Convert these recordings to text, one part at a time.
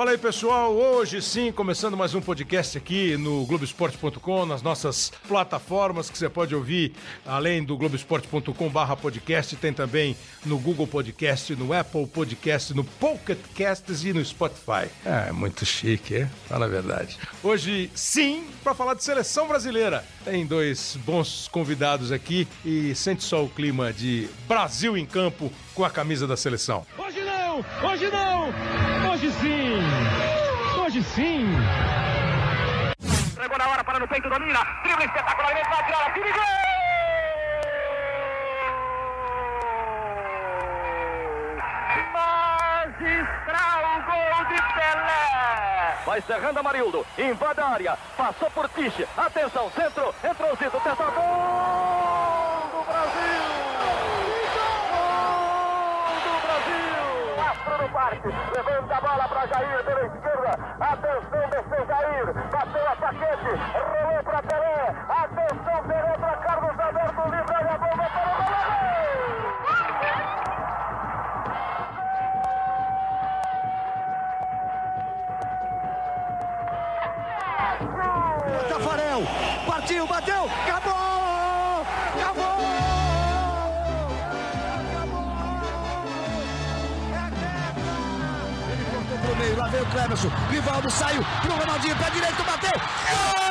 Fala aí, pessoal. Hoje sim, começando mais um podcast aqui no Globoesporte.com, nas nossas plataformas que você pode ouvir, além do Globoesporte.com/barra podcast, tem também no Google Podcast, no Apple Podcast, no Pocket Casts e no Spotify. É, muito chique, é? Fala a verdade. Hoje sim, para falar de seleção brasileira. Tem dois bons convidados aqui e sente só o clima de Brasil em campo com a camisa da seleção. Hoje não! Hoje não! Hoje sim! Hoje sim! Entregou na hora, para no peito, domina. Drible espetacularmente, vai tirar a time. Gol! Magistral gol de Pelé! Vai cerrando Amarildo, invade a área, passou por Tiche. Atenção, centro, entrou Zito, testa gol do Brasil! Gol do Brasil! Parque, levanta a bola para Jair pela esquerda. Atenção, desceu Jair, bateu a paquete, rolou para Pelé. Atenção, penetra Carlos Alberto, livre a bomba para o goleiro! Tafarel, partiu, bateu, acabou! Meio, lá veio o Clemerson, Rivaldo saiu pro Ronaldinho, pé direito, bateu! Gol!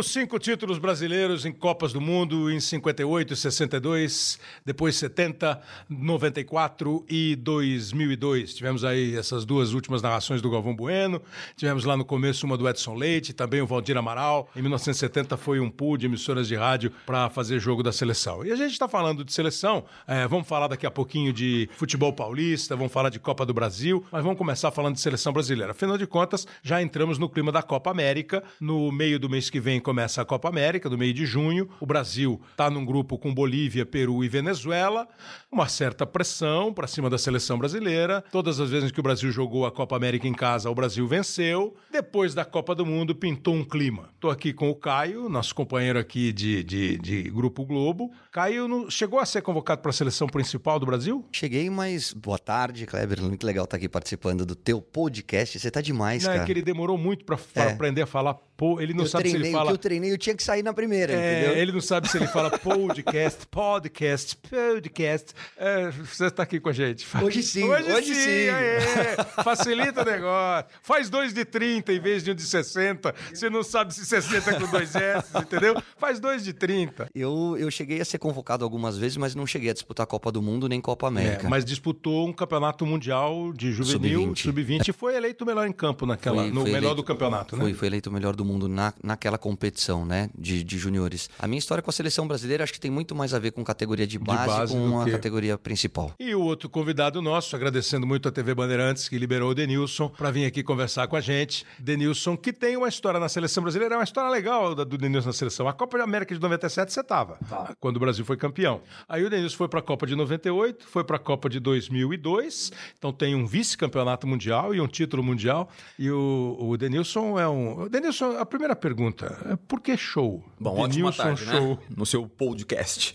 Os cinco títulos brasileiros em Copas do Mundo em 58 e 62, depois 70, 94 e 2002. Tivemos aí essas duas últimas narrações do Galvão Bueno. Tivemos lá no começo uma do Edson Leite, também o Valdir Amaral. Em 1970 foi um pool de emissoras de rádio para fazer jogo da seleção. E a gente está falando de seleção, é, vamos falar daqui a pouquinho de futebol paulista, vamos falar de Copa do Brasil, mas vamos começar falando de seleção brasileira. Afinal de contas, já entramos no clima da Copa América. No meio do mês que vem começa a Copa América, do meio de junho. O Brasil está num grupo com Bolívia, Peru e Venezuela. Uma certa pressão para cima da seleção brasileira. Todas as vezes que o Brasil jogou a Copa América em casa, o Brasil venceu. Depois da Copa do Mundo, pintou um clima. Estou aqui com o Caio, nosso companheiro aqui de, de, de Grupo Globo. Caio não, chegou a ser convocado para a seleção principal do Brasil? Cheguei, mas boa tarde, Kleber. Muito legal estar aqui participando do teu podcast. Você tá demais, Não, cara. é que ele demorou muito para É. aprender a falar. Pô, ele não eu sabe treinei, se ele o fala. que eu treinei, eu tinha que sair na primeira, É, entendeu? ele não sabe se ele fala podcast, podcast, podcast. É, você está aqui com a gente. Hoje sim, hoje, hoje sim. sim. aê. Facilita o negócio. Faz dois de 30 em vez de um de 60. Você não sabe se 60 é com dois S, entendeu? Faz dois de 30. Eu, eu cheguei a ser convocado algumas vezes, mas não cheguei a disputar Copa do Mundo nem Copa América. É, mas disputou um campeonato mundial de juvenil, Sub-20. sub-20, e foi eleito o melhor em campo naquela, Foi- no foi melhor eleito- do campeonato, né? Foi, foi eleito o melhor do mundo na, naquela competição, né? De, de juniores. A minha história com a seleção brasileira acho que tem muito mais a ver com categoria de base, base do com a que- categoria principal. E o outro convidado nosso, agradecendo muito a TV Bandeirantes, que liberou o Denilson para vir aqui conversar com a gente. Denilson, que tem uma história na seleção brasileira, é uma história legal da- do Denilson na seleção. A Copa de América de 97 você tava, quando o Brasil foi campeão. Aí o Denilson foi para a Copa de 98, foi para a Copa de 2002, então tem um vice-campeonato mundial e um título mundial. E o, o Denilson é um. Denilson, a primeira pergunta é por que show? Bom, ótima Denilson tarde, Show. né? No seu podcast.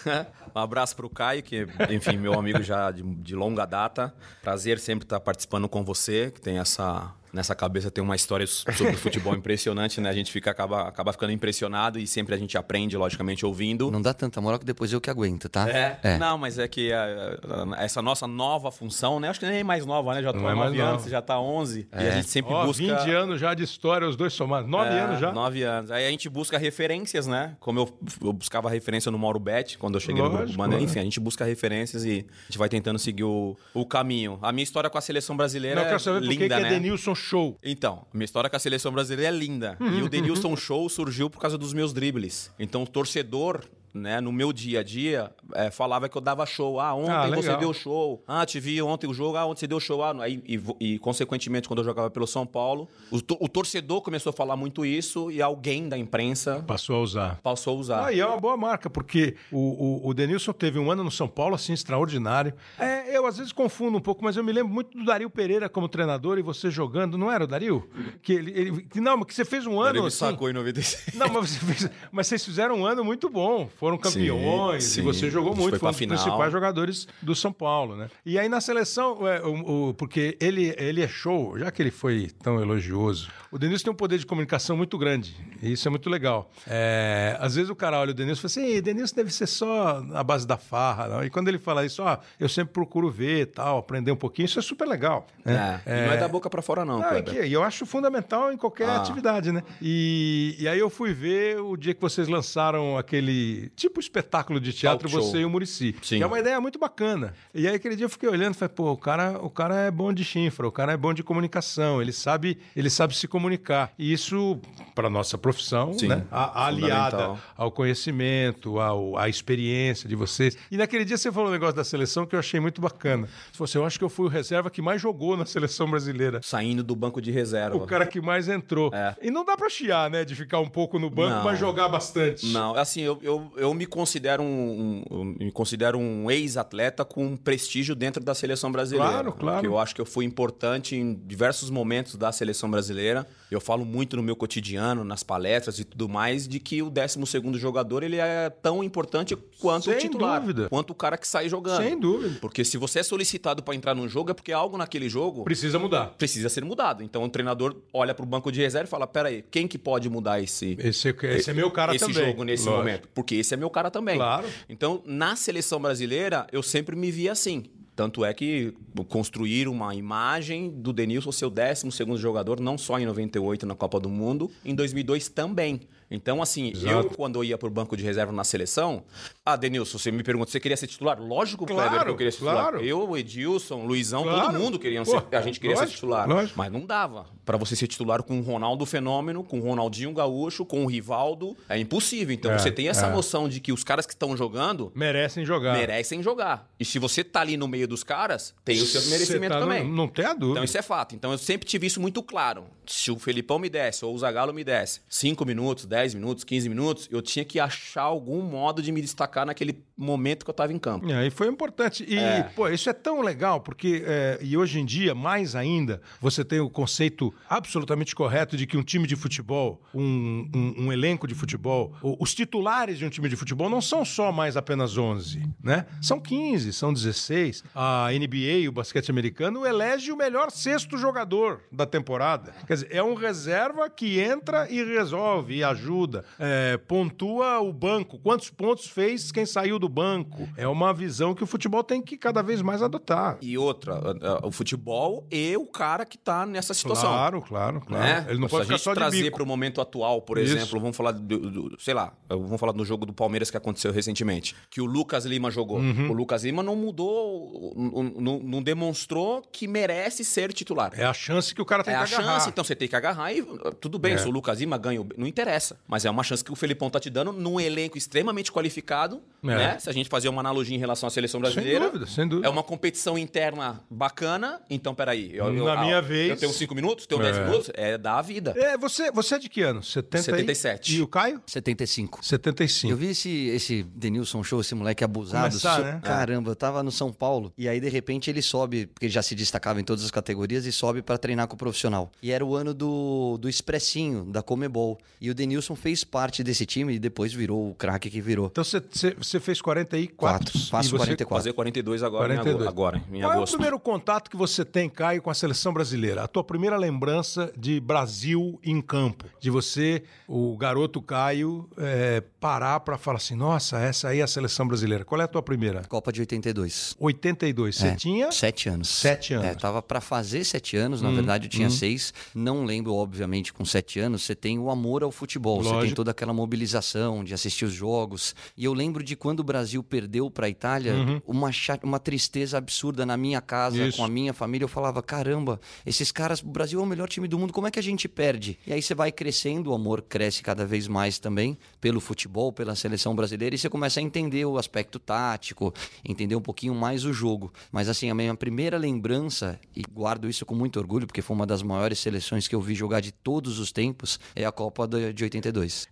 um abraço pro Caio, que, enfim, meu amigo já de, de longa data. Prazer sempre estar participando com você, que tem essa nessa cabeça tem uma história sobre futebol impressionante, né? A gente fica, acaba, acaba ficando impressionado e sempre a gente aprende, logicamente, ouvindo. Não dá tanta moral que depois eu que aguento, tá? É? Não, mas é que é, essa nossa nova função, né? Acho que nem é mais nova, né? Já tô há é mais 9 anos, você já tá 11. E a gente sempre Ó, busca... 20 anos já de história, os dois somados. 9 É, anos já. Nove anos. Aí a gente busca referências, né? Como eu, eu buscava referência no Mauro Bet, quando eu cheguei no Lógico, Grupo Bandeira. é. Enfim, a gente busca referências e a gente vai tentando seguir o, o caminho. A minha história com a seleção brasileira Não, eu é quero saber por que linda, que é né? Denilson Show. Então, a minha história com a seleção brasileira é linda. Uhum. E o Denilson Show surgiu por causa dos meus dribles. Então, o torcedor né, no meu dia a dia, é, falava que eu dava show. Ah, ontem Ah, você deu show. Ah, te vi ontem o jogo. Ah, ontem você deu show. Ah, aí, e, e, consequentemente, quando eu jogava pelo São Paulo, o, o torcedor começou a falar muito isso e alguém da imprensa Passou a usar. passou a usar. Ah, e é uma boa marca, porque o, o, o Denilson teve um ano no São Paulo, assim, extraordinário. É, eu às vezes confundo um pouco, mas eu me lembro muito do Dario Pereira como treinador e você jogando, não era o Dario? Que ele, ele- que não, mas que você fez um ano. Ele me assim, sacou em 96. Não, mas, você fez- mas vocês fizeram um ano muito bom. Foram campeões Sim, e você sim. jogou muito. foi um dos final. principais jogadores do São Paulo, né? E aí na seleção, é, o- o- porque ele, ele é show, já que ele foi tão elogioso. O Denilson tem um poder de comunicação muito grande. E isso é muito legal. É, às vezes o cara olha o Denilson e fala assim: "Ih, Denilson deve ser só a base da farra. Não? E quando ele fala isso, ó, eu sempre procuro ver tal, aprender um pouquinho, isso é super legal. né? É, não é da boca pra fora, não, Não, que- e eu acho fundamental em qualquer Ah. atividade, né? E, e aí eu fui ver o dia que vocês lançaram aquele tipo espetáculo de teatro, Talk show. você e o Murici. É uma ideia muito bacana. E aí aquele dia eu fiquei olhando e falei, pô, o cara, o cara é bom de chifra, o cara é bom de comunicação, ele sabe, ele sabe se comunicar. E isso, para nossa profissão, Sim, né? A- aliada ao conhecimento, ao, à experiência de vocês. E naquele dia você falou um negócio da seleção que eu achei muito bacana. Você falou assim, eu acho que eu fui o reserva que mais jogou na seleção brasileira. Saindo do banco de reserva. O cara que mais entrou. É. E não dá pra chiar, né? De ficar um pouco no banco, Não. mas jogar bastante. Não, assim, eu, eu, eu me considero um, um- me considero um ex-atleta com prestígio dentro da seleção brasileira. Claro, claro. Porque eu acho que eu fui importante em diversos momentos da seleção brasileira. Eu falo muito no meu cotidiano, nas palestras e tudo mais, de que o 12º jogador ele é tão importante quanto Sem o titular. dúvida. Quanto o cara que sai jogando. Sem dúvida. Porque se você é solicitado para entrar num jogo, é porque algo naquele jogo Precisa mudar. precisa ser mudado. Então o treinador olha pro banco de reserva e fala: peraí, quem que pode mudar esse, Esse, esse é meu cara esse também. jogo nesse Lógico. momento. Porque esse é meu cara também. Claro. Então, na seleção brasileira, eu sempre me vi assim. Tanto é que construir uma imagem do Denilson ser o 12 jogador, não só em 98 na Copa do Mundo, em 2002 também. Então, assim, eu, Exato. quando eu ia pro banco de reserva na seleção, ah, Denilson, você me pergunta, você queria ser titular? Lógico, Claro, Kleber, que eu queria ser titular. claro. Eu, o Edilson, Luizão, Claro. todo mundo queria ser, a gente queria lógico, ser titular. lógico. Mas não dava. Pra você ser titular com o Ronaldo Fenômeno, com o Ronaldinho Gaúcho, com o Rivaldo, é impossível. Então É, você tem essa é. noção de que os caras que estão jogando Merecem jogar. merecem jogar. E se você tá ali no meio dos caras, tem o seu merecimento tá no- também. Não tem a dúvida. Então isso é fato. Então eu sempre tive isso muito claro. Se o Felipão me desse ou o Zagallo me desse 5 minutos, 10 minutos, 15 minutos, eu tinha que achar algum modo de me destacar naquele momento que eu tava em campo. É, e foi importante. E, É. pô, isso é tão legal, porque, é, e hoje em dia, mais ainda, você tem o conceito absolutamente correto de que um time de futebol, um, um- um elenco de futebol, os titulares de um time de futebol não são só mais apenas 11, né? São 15, são 16. A NBA, o basquete americano, elege o melhor sexto jogador da temporada. Quer dizer, é um reserva que entra e resolve, e ajuda. É, pontua o banco. Quantos pontos fez quem saiu do banco? É uma visão que o futebol tem que cada vez mais adotar. E outra, a- a- o futebol e o cara que tá nessa situação. Claro, claro, claro. né? Ele não Se pode a ficar só de trazer para o momento atual, por Isso. exemplo, vamos falar do, do- sei lá, vamos falar do jogo do Palmeiras que aconteceu recentemente, que o Lucas Lima jogou. Uhum. O Lucas Lima não mudou, não, não- demonstrou que merece ser titular. É a chance que o cara tem É que a agarrar. chance, então você tem que agarrar e tudo bem, É. se o Lucas Lima ganha, não interessa. Mas é uma chance que o Felipão tá te dando num elenco extremamente qualificado, É. né? Se a gente fazer uma analogia em relação à seleção brasileira. dúvida, sem dúvida. É uma competição interna bacana, então peraí. Eu, eu- Na ah, minha vez- Eu tenho cinco minutos, tenho dez É. minutos, é da vida. É, você, você é de que ano? 70 e- 77. E o Caio? 75. 75. Eu vi esse, esse Denilson Show, esse moleque abusado. Começar, so- né? Caramba, eu tava no São Paulo e aí de repente ele sobe, porque ele já se destacava em todas as categorias e sobe pra treinar com o profissional. E era o ano do, do Expressinho, da Comebol. E o Denilson fez parte desse time e depois virou o craque que virou. Então você- fez 44. Quatro. Faço E você- 44. Fazer 42 agora, 42. Em, ago- agora em Qual é o agosto. primeiro contato que você tem, Caio, com a seleção brasileira? A tua primeira lembrança de Brasil em campo? De você, o garoto Caio, é, parar pra falar assim: nossa, essa aí é a seleção brasileira. Qual é a tua primeira? Copa de 82. 82. Você É, tinha. Sete anos. Sete anos. Hum, É, tava pra fazer sete anos, na verdade eu tinha seis. Não lembro, obviamente, com sete anos, você tem o amor ao futebol, futebol, Lógico. você tem toda aquela mobilização de assistir os jogos. E eu lembro de quando o Brasil perdeu para a Itália, uhum. uma, uma tristeza absurda na minha casa, Isso. com a minha família. Eu falava: caramba, esses caras, o Brasil é o melhor time do mundo, como é que a gente perde? E aí você vai crescendo, o amor cresce cada vez mais também pelo futebol, pela seleção brasileira, e você começa a entender o aspecto tático, entender um pouquinho mais o jogo. Mas assim, a minha primeira lembrança, e guardo isso com muito orgulho, porque foi uma das maiores seleções que eu vi jogar de todos os tempos, é a Copa de 80.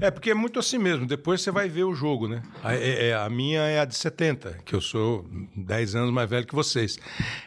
É, porque é muito assim mesmo. Depois você vai ver o jogo, né? A, é, é a minha é a de 70, que eu sou 10 anos mais velho que vocês.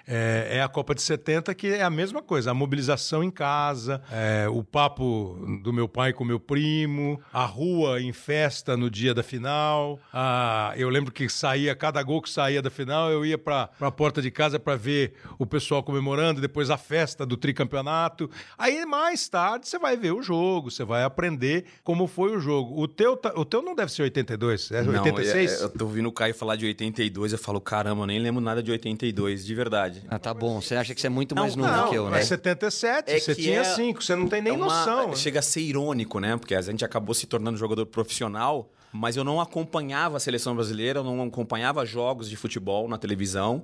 É, é, a Copa de 70 que é a mesma coisa. A mobilização em casa, é, o papo do meu pai com meu primo, a rua em festa no dia da final. A, eu lembro que saía, cada gol que saía da final, eu ia para a porta de casa para ver o pessoal comemorando, depois a festa do tricampeonato. Aí mais tarde você vai ver o jogo, você vai aprender com como foi o jogo. O teu, tá- o teu não deve ser 82, é Não, 86? é- é- eu tô ouvindo o Caio falar de 82, eu falo, caramba, eu nem lembro nada de 82, de verdade. Ah, tá bom. Você acha que você é muito Não, mais novo não, que eu, né? mas 77, É você tinha é- 5, você não tem nem É uma- noção. Chega a ser irônico, né? Porque a gente acabou se tornando jogador profissional, mas eu não acompanhava a seleção brasileira, eu não acompanhava jogos de futebol na televisão.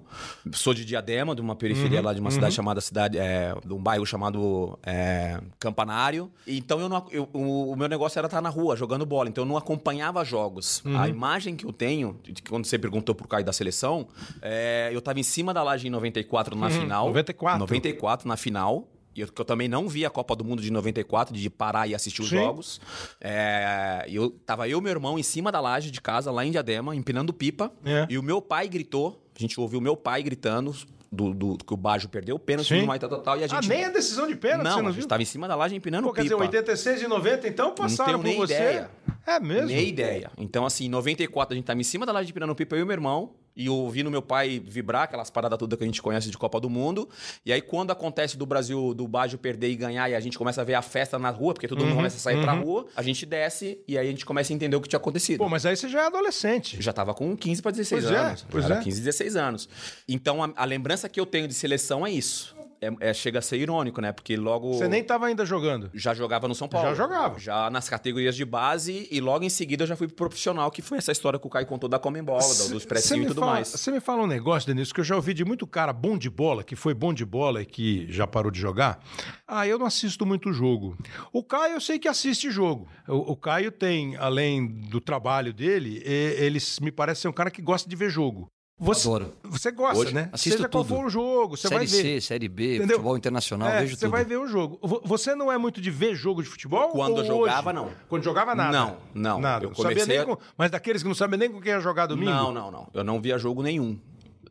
Sou de Diadema, de uma periferia lá de uma cidade chamada cidade, é, de um bairro chamado é, Campanário. Então eu não, eu- o, o meu negócio era estar na rua jogando bola, então eu não acompanhava jogos. A imagem que eu tenho, quando você perguntou pro Caio da seleção, é, eu tava em cima da laje em 94 na final. 94. 94 na final. Eu, que eu também não vi a Copa do Mundo de 94, de parar e assistir os Sim. jogos. É, eu, tava eu e meu irmão em cima da laje de casa, lá em Diadema, empinando pipa. É. E o meu pai gritou, a gente ouviu o meu pai gritando do, do- que o Bajo perdeu o pênalti Sim. no mais tal, tal, tal, e a Ah, gente... nem a decisão de pênalti, não, você a não gente viu? tava em cima da laje empinando Pô, quer pipa. dizer, 86 e 90, então passaram tenho por nem você. ideia. É mesmo? Nem ideia. Então, assim, em 94 a gente tava em cima da laje de Pirano Pipa, eu e meu irmão, e ouvindo meu pai vibrar, aquelas paradas todas que a gente conhece de Copa do Mundo. E aí, quando acontece do Brasil, do Baggio perder e ganhar, e a gente começa a ver a festa na rua, porque todo Uhum, mundo começa a sair pra rua, a gente desce e aí a gente começa a entender o que tinha acontecido. Pô, mas aí você já é adolescente. Eu já tava com 15 para 16 Pois é, anos. pois já era é. 15, 16 anos. Então, a, a lembrança que eu tenho de seleção é isso. É, é- chega a ser irônico, né? Porque logo. Você nem tava ainda jogando. Já jogava no São Paulo. Já jogava. Já nas categorias de base e logo em seguida eu já fui pro profissional, que foi essa história que o Caio contou da Comembol, do- dos me e tudo fala- mais. Você me fala um negócio, Denilson, que eu já ouvi de muito cara bom de bola, que foi bom de bola e que já parou de jogar. Ah, eu não assisto muito jogo. O Caio eu sei que assiste jogo. O, o Caio tem, além do trabalho dele, ele me parece ser um cara que gosta de ver jogo. Você, Adoro. Você gosta, Hoje, né? assisto Seja qual tudo. for o jogo, você série vai ver. C, Série B, Entendeu? futebol internacional, É, vejo você tudo. vai ver o jogo. Vo- Você não é muito de ver jogo de futebol? Quando jogava, hoje? não. Quando jogava, nada? Não, não. Nada. Eu Não sabia comecei nem com- Mas daqueles que não sabem nem com quem ia jogar domingo? Não, não, não. Eu não via jogo nenhum.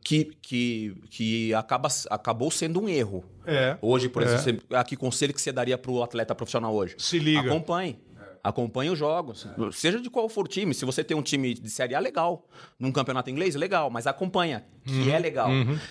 Que, que, que acaba, acabou sendo um erro. É. Hoje, por É. exemplo, você- a que conselho que você daria pro atleta profissional hoje? Se liga. Acompanhe. Acompanhe os jogos. Seja de qual for o time. Se você tem um time de Série A, legal. Num campeonato inglês, legal. Mas acompanha, que Uhum. é legal.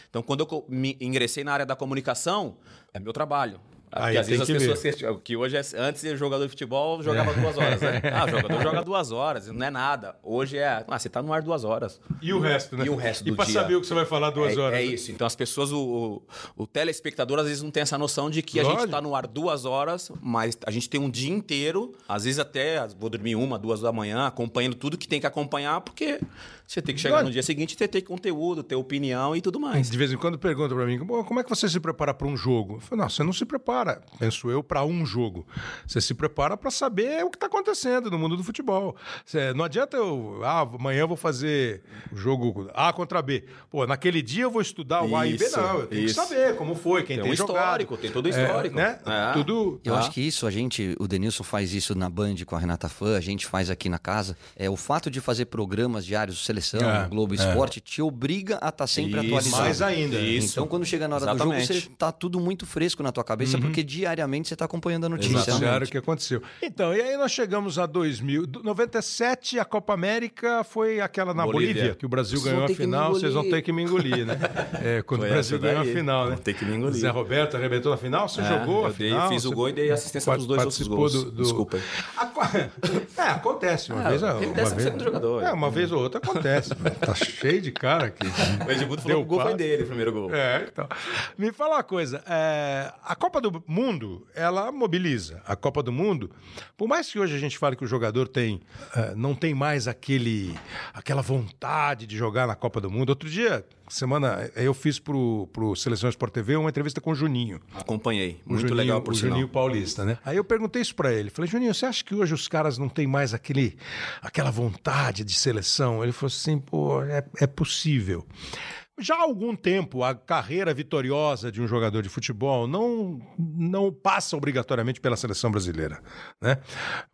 Então, quando eu me ingressei na área da comunicação, é meu trabalho. Aí às vezes as que pessoas questionam, que hoje é, antes de jogador de futebol jogava duas horas, né? Ah, o jogador joga duas horas, não é nada. Hoje é, ah, você tá no ar duas horas. E o resto, né? E o resto E do pra dia. saber o que você vai falar duas é, horas. É isso. Então as pessoas, o, o, o telespectador, às vezes não tem essa noção de que a Lógico. gente tá no ar duas horas, mas a gente tem um dia inteiro, às vezes até vou dormir uma, duas da manhã, acompanhando tudo que tem que acompanhar, porque você tem que chegar no dia seguinte e ter, ter conteúdo, ter opinião e tudo mais. De vez em quando pergunta pra mim, "Bom, como é que você se prepara para um jogo? Eu falo, não, você não se prepara, penso eu, para um jogo. Você se prepara para saber o que está acontecendo no mundo do futebol. Você- não adianta eu, ah, amanhã eu vou fazer o jogo A contra B. Pô, naquele dia eu vou estudar o A e B. Isso, Não, eu tenho isso. que saber como foi, quem Tem tem, um jogado. histórico, tem todo o histórico. É, né? É. Tudo... Eu Ah. acho que isso a gente, o Denilson faz isso na Band com a Renata Fã, a gente faz aqui na casa. É o fato de fazer programas diários, seleção, É, Globo Esporte, te obriga a estar sempre Isso. atualizado. Mais ainda. Isso. Então, quando chega na hora do Exatamente. jogo, você tá tudo muito fresco na tua cabeça, porque diariamente você tá acompanhando a notícia. Exatamente. Noticiário que aconteceu. Então, e aí nós chegamos a 2000. Do- 97, a Copa América foi aquela na Bolívia, Bolívia. que o Brasil Vocês ganhou a final, vocês vão ter que me engolir, né? É, quando Foi o Brasil ganhou a final, né? Vão ter que me engolir. Zé Roberto arrebentou na final, você É, jogou a eu dei- final. fiz o gol e dei assistência pros dois outros gols. do- do- Desculpa É, acontece uma Ah, vez. Uma vez... jogador. É, uma vez ou outra acontece. Tá cheio de cara aqui. O Edmundo falou Deu que o gol foi dele, o primeiro gol. É, então. Me fala uma coisa. é, a Copa do, do Mundo, ela mobiliza. A Copa do Mundo, por mais que hoje a gente fale que o jogador tem, eh, não tem mais aquele, aquela vontade de jogar na Copa do Mundo. Outro dia, semana, eu fiz pro, pro Seleção Sport TV uma entrevista com o Juninho. Acompanhei. Muito Juninho, legal por o sinal. Juninho Paulista, né? Aí eu perguntei isso pra ele. Falei, Juninho, você acha que hoje os caras não têm mais aquele, aquela vontade de seleção? Ele falou assim, pô, é, é possível. Já há algum tempo, a carreira vitoriosa de um jogador de futebol não, não passa obrigatoriamente pela seleção brasileira. Né?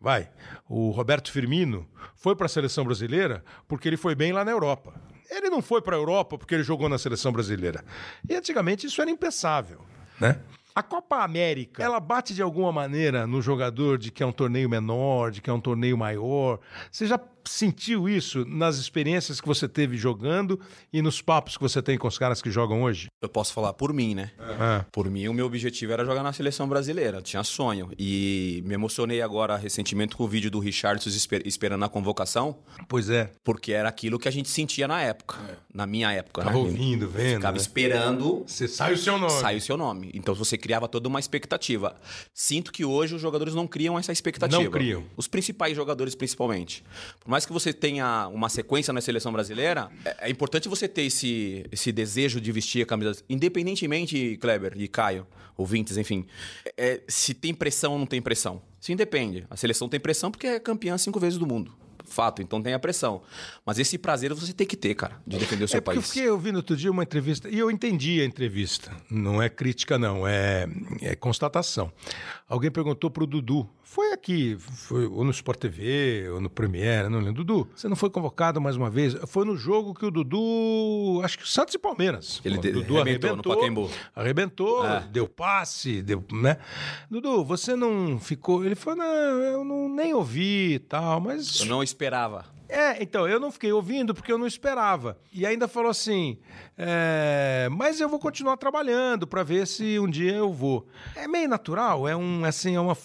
Vai, o Roberto Firmino foi para a seleção brasileira porque ele foi bem lá na Europa. Ele não foi para a Europa porque ele jogou na seleção brasileira. E antigamente isso era impensável. Né? A Copa América, ela bate de alguma maneira no jogador de que é um torneio menor, de que é um torneio maior. Você já sentiu isso nas experiências que você teve jogando e nos papos que você tem com os caras que jogam hoje? Eu posso falar por mim, né? Ah. Por mim, o meu objetivo era jogar na seleção brasileira. Eu tinha sonho. E me emocionei agora recentemente com o vídeo do Richardson esper- esperando a convocação, Pois é. porque era aquilo que a gente sentia na época. Na minha época, Tava né? ouvindo, vendo. Ficava né? esperando Você sai o seu nome. sai o seu nome. Então você criava toda uma expectativa. Sinto que hoje os jogadores não criam essa expectativa. Não criam. Os principais jogadores, principalmente. Por mais que você tenha uma sequência na seleção brasileira, é, é importante você ter esse, esse desejo de vestir a camisa. Independentemente, Kleber e Caio, ouvintes, enfim. é, se tem pressão ou não tem pressão. Isso independe. A seleção tem pressão porque é campeã cinco vezes do mundo. Fato, então tem a pressão. Mas esse prazer você tem que ter, cara, de defender o seu É porque eu país. fiquei ouvindo outro dia uma entrevista e eu entendi a entrevista. Não é crítica, não, é, é constatação. Alguém perguntou pro Dudu. Foi aqui, foi ou no Sport TV, ou no Premiere, não lembro. Dudu, você não foi convocado mais uma vez? Foi no jogo que o Dudu. Acho que Santos e Palmeiras. Ele O de- Dudu arrebentou no Pacaembu. Arrebentou, É. deu passe, deu, né? Dudu, você não ficou. Ele falou, não, eu não, nem ouvi e tal, mas. Eu não esperava. É, então, eu não fiquei ouvindo porque eu não esperava. E ainda falou assim: é, mas eu vou continuar trabalhando para ver se um dia eu vou. É meio natural, é um, assim, é uma.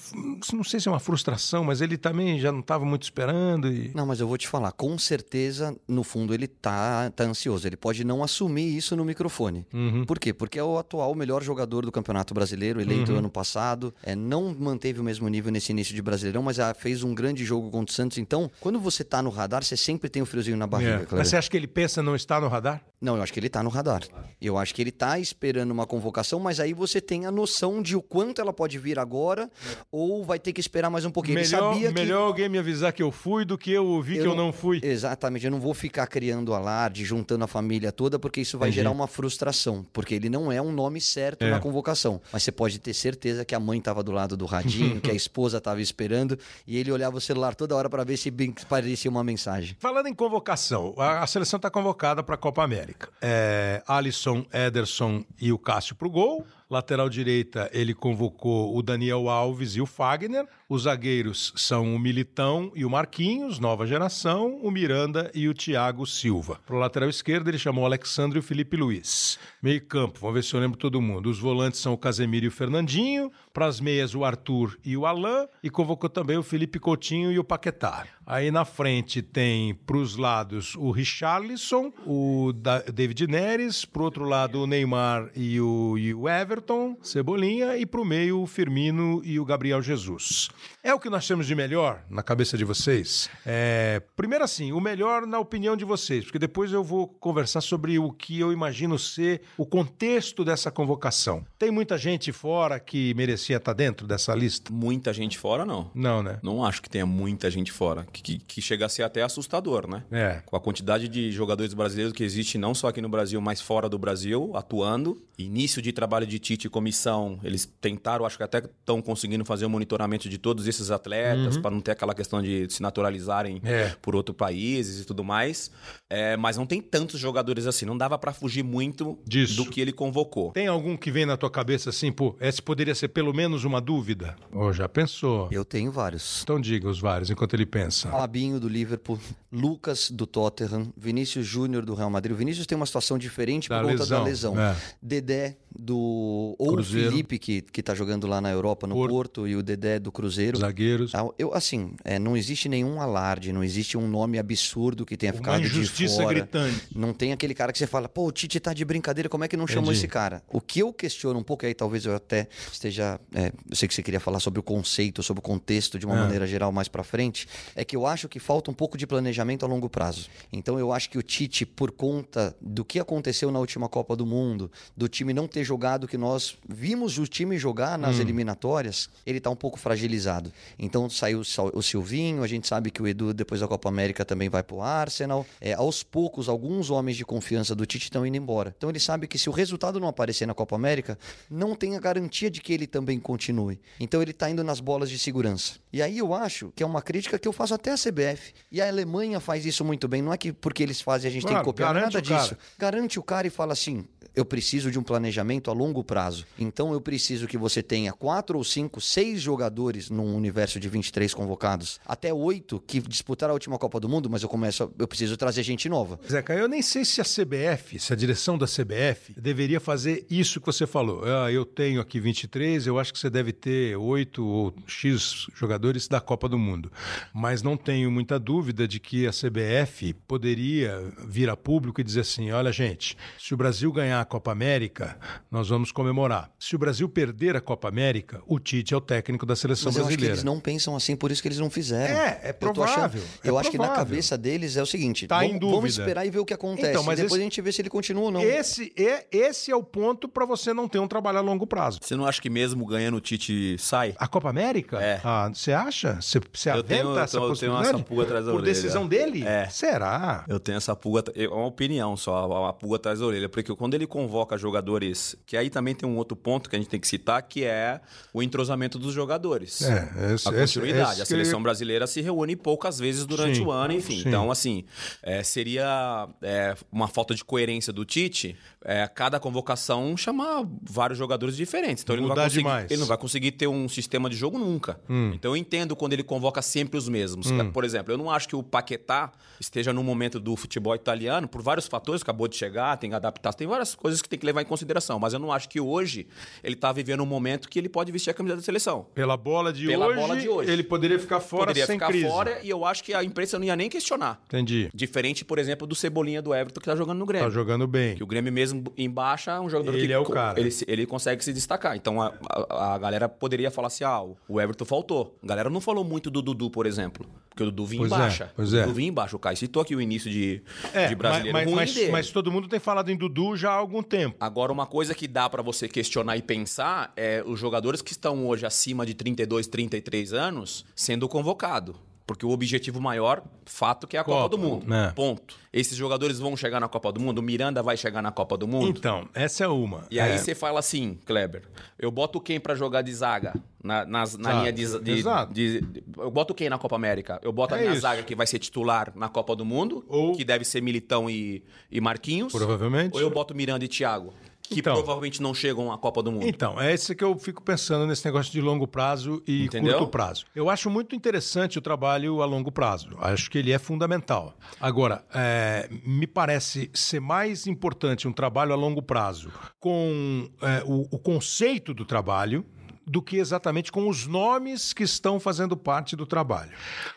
Não sei se é uma frustração, mas ele também já não estava muito esperando. E... Não, mas eu vou te falar, com certeza, no fundo, ele tá, tá ansioso. Ele pode não assumir isso no microfone. Por quê? Porque é o atual melhor jogador do Campeonato Brasileiro, eleito ano passado. É, não manteve o mesmo nível nesse início de Brasileirão, mas ah, fez um grande jogo contra o Santos. Então, quando você tá no radar, você sempre tem um friozinho na barriga, É. Mas você acha que ele pensa não estar no radar? Não, eu acho que ele tá no radar. Eu acho que ele tá esperando uma convocação, mas aí você tem a noção de o quanto ela pode vir agora ou vai ter que esperar mais um pouquinho. ele melhor sabia que melhor alguém me avisar que eu fui do que eu ouvir que eu não fui. Exatamente, eu não vou ficar criando alarde, juntando a família toda, porque isso vai gerar uma frustração, porque ele não é um nome certo É. na convocação. Mas você pode ter certeza que a mãe estava do lado do radinho, que a esposa estava esperando, e ele olhava o celular toda hora para ver se parecia uma mensagem. Falando em convocação, a, a seleção está convocada para a Copa América. É, Alisson, Ederson e o Cássio para o gol. Lateral direita, ele convocou o Daniel Alves e o Fagner. Os zagueiros são o Militão e o Marquinhos, nova geração, o Miranda e o Thiago Silva. Para o lateral esquerdo, ele chamou o Alexandre e o Felipe Luiz. Meio campo, vamos ver se eu lembro todo mundo. Os volantes são o Casemiro e o Fernandinho. Para as meias, o Arthur e o Alain. E convocou também o Felipe Coutinho e o Paquetá. Aí na frente tem para os lados o Richarlison, o Da- David Neres, para outro lado o Neymar e o, e o Everton, Cebolinha, e para o meio o Firmino e o Gabriel Jesus. É o que nós temos de melhor na cabeça de vocês? É, primeiro assim, o melhor na opinião de vocês, porque depois eu vou conversar sobre o que eu imagino ser o contexto dessa convocação. Tem muita gente fora que merecia estar dentro dessa lista? Muita gente fora, não. Não, né? Não acho que tenha muita gente fora. Que, que, que chega a ser até assustador, né? É. Com a quantidade de jogadores brasileiros que existe não só aqui no Brasil, mas fora do Brasil, atuando. Início de trabalho de Tite e comissão, eles tentaram, acho que até estão conseguindo fazer o monitoramento de todos esses atletas, para não ter aquela questão de se naturalizarem É. por outros países e tudo mais. É, mas não tem tantos jogadores assim. Não dava para fugir muito Disso. do que ele convocou. Tem algum que vem na tua cabeça assim, pô, esse poderia ser pelo menos uma dúvida? Ou já pensou? Eu tenho vários. Então diga os vários enquanto ele pensa. Fabinho do Liverpool, Lucas do Tottenham, Vinícius Júnior do Real Madrid. O Vinícius tem uma situação diferente Da por conta da lesão, lesão. é. Dedé do ou Cruzeiro. o Felipe que que tá jogando lá na Europa no Porto. Porto, e o Dedé do Cruzeiro. Zagueiros. Ah, Eu assim, é, não existe nenhum alarde, não existe um nome absurdo que tenha Uma ficado de injustiça fora. gritante. Não tem aquele cara que você fala, pô, o Tite tá de brincadeira, como é que não chamou Entendi. esse cara? O que eu questiono um pouco, aí talvez eu até esteja. é, eu sei que você queria falar sobre o conceito, sobre o contexto de uma É. maneira geral mais pra frente, é que eu acho que falta um pouco de planejamento a longo prazo. Então eu acho que o Tite, por conta do que aconteceu na última Copa do Mundo, do time não ter jogado o que nós vimos o time jogar nas Hum. eliminatórias, ele tá um pouco fragilizado. Então saiu o o Silvinho, a gente sabe que o Edu, depois da Copa América, também vai pro Arsenal. É, aos poucos, alguns homens de confiança do Tite estão indo embora. Então ele sabe que se o resultado não aparecer na Copa América, não tem a garantia de que ele também continue. Então ele tá indo nas bolas de segurança. E aí eu acho que é uma crítica que eu faço até a CBF. E a Alemanha faz isso muito bem. Não é que porque eles fazem a gente tem Claro, que copiar, nada o disso. Garante o cara e fala assim: eu preciso de um planejamento a longo prazo. Então eu preciso que você tenha quatro ou cinco, seis jogadores num universo de 23 convocados, até oito que disputaram a última Copa do Mundo, mas eu começo, eu preciso trazer gente nova. Zeca, eu nem sei se a CBF, se a direção da CBF deveria fazer isso que você falou. Ah, eu tenho aqui 23, eu acho que você deve ter 8 ou X jogadores da Copa do Mundo. Mas não tenho muita dúvida de que a CBF poderia vir a público e dizer assim: olha, gente, se o Brasil ganhar a Copa América, nós vamos comemorar. Se o Brasil perder a Copa América, o Tite é o técnico da seleção Mas eu acho que brasileira. eles não pensam assim, por isso que eles não fizeram. É, é Eu tô provável, achando- é Eu acho que na provável. cabeça deles é o seguinte: Tá em vamos, vamos dúvida. esperar e ver o que acontece. Então, mas e depois esse- a gente vê se ele continua ou não. Esse é, esse é o ponto para você não ter um trabalho a longo prazo. Você não acha que mesmo ganhando o Tite sai? A Copa América? É. Ah, você acha? Você, você Eu aventa tenho- eu essa tenho- eu tenho essa pulga atrás da Por orelha. decisão dele? É. Será? Eu tenho essa pulga, é uma opinião só, uma pulga atrás da orelha, porque quando ele convoca jogadores, que aí também tem um outro ponto que a gente tem que citar, que é o entrosamento dos jogadores. É, esse- a esse- continuidade. esse a que- seleção brasileira se reúne poucas vezes durante Sim, o ano, enfim. sim. Então, assim, é, seria é, uma falta de coerência do Tite é, cada convocação chamar vários jogadores diferentes. Então ele não, vai conseguir, ele não vai conseguir ter um sistema de jogo nunca. Hum. Então eu entendo quando ele convoca sempre os mesmos. Por exemplo, eu não acho que o Paquetá esteja no momento do futebol italiano, por vários fatores, acabou de chegar, tem que adaptar, tem várias coisas que tem que levar em consideração. Mas eu não acho que hoje ele está vivendo um momento que ele pode vestir a camisa da seleção. Pela bola de, Pela hoje, bola de hoje. ele poderia ficar fora Poderia sem ficar crise. fora e eu acho que a imprensa não ia nem questionar. Entendi. Diferente, por exemplo, do Cebolinha do Everton que tá jogando no Grêmio. Tá jogando bem. Que o Grêmio mesmo em baixa é um jogador Ele que é o cara. Ele, ele consegue se destacar. Então a, a- a galera poderia falar assim: ah, o Everton faltou. A galera não falou muito do Dudu, por exemplo. Porque o Dudu vinha Pois em é, pois o é. Dudu vinha em baixa. O Caio citou aqui o início de, É, de brasileiro mas, ruim mas, mas todo mundo tem falado em Dudu já há algum tempo. Agora, uma coisa que dá pra você questionar e pensar é os jogadores que estão hoje acima de 32, 33 anos sendo convocado. Porque o objetivo maior, fato, que é a Copa, Copa, do Mundo. né? Ponto. Esses jogadores vão chegar na Copa do Mundo, o Miranda vai chegar na Copa do Mundo. Então, essa é uma. E aí É, você fala assim, Kleber, eu boto quem pra jogar de zaga na, nas- na linha de, de- de- de- Eu boto quem na Copa América? Eu boto a É minha isso. zaga que vai ser titular na Copa do Mundo, Ou- que deve ser Militão e, e Marquinhos. Provavelmente. Ou eu boto Miranda e Thiago, que Então. provavelmente não chegam à Copa do Mundo. Então, é esse que eu fico pensando nesse negócio de longo prazo e Entendeu? curto prazo. Eu acho muito interessante o trabalho a longo prazo. Acho que ele é fundamental. Agora, é, me parece ser mais importante um trabalho a longo prazo com é, o, o conceito do trabalho do que exatamente com os nomes que estão fazendo parte do trabalho.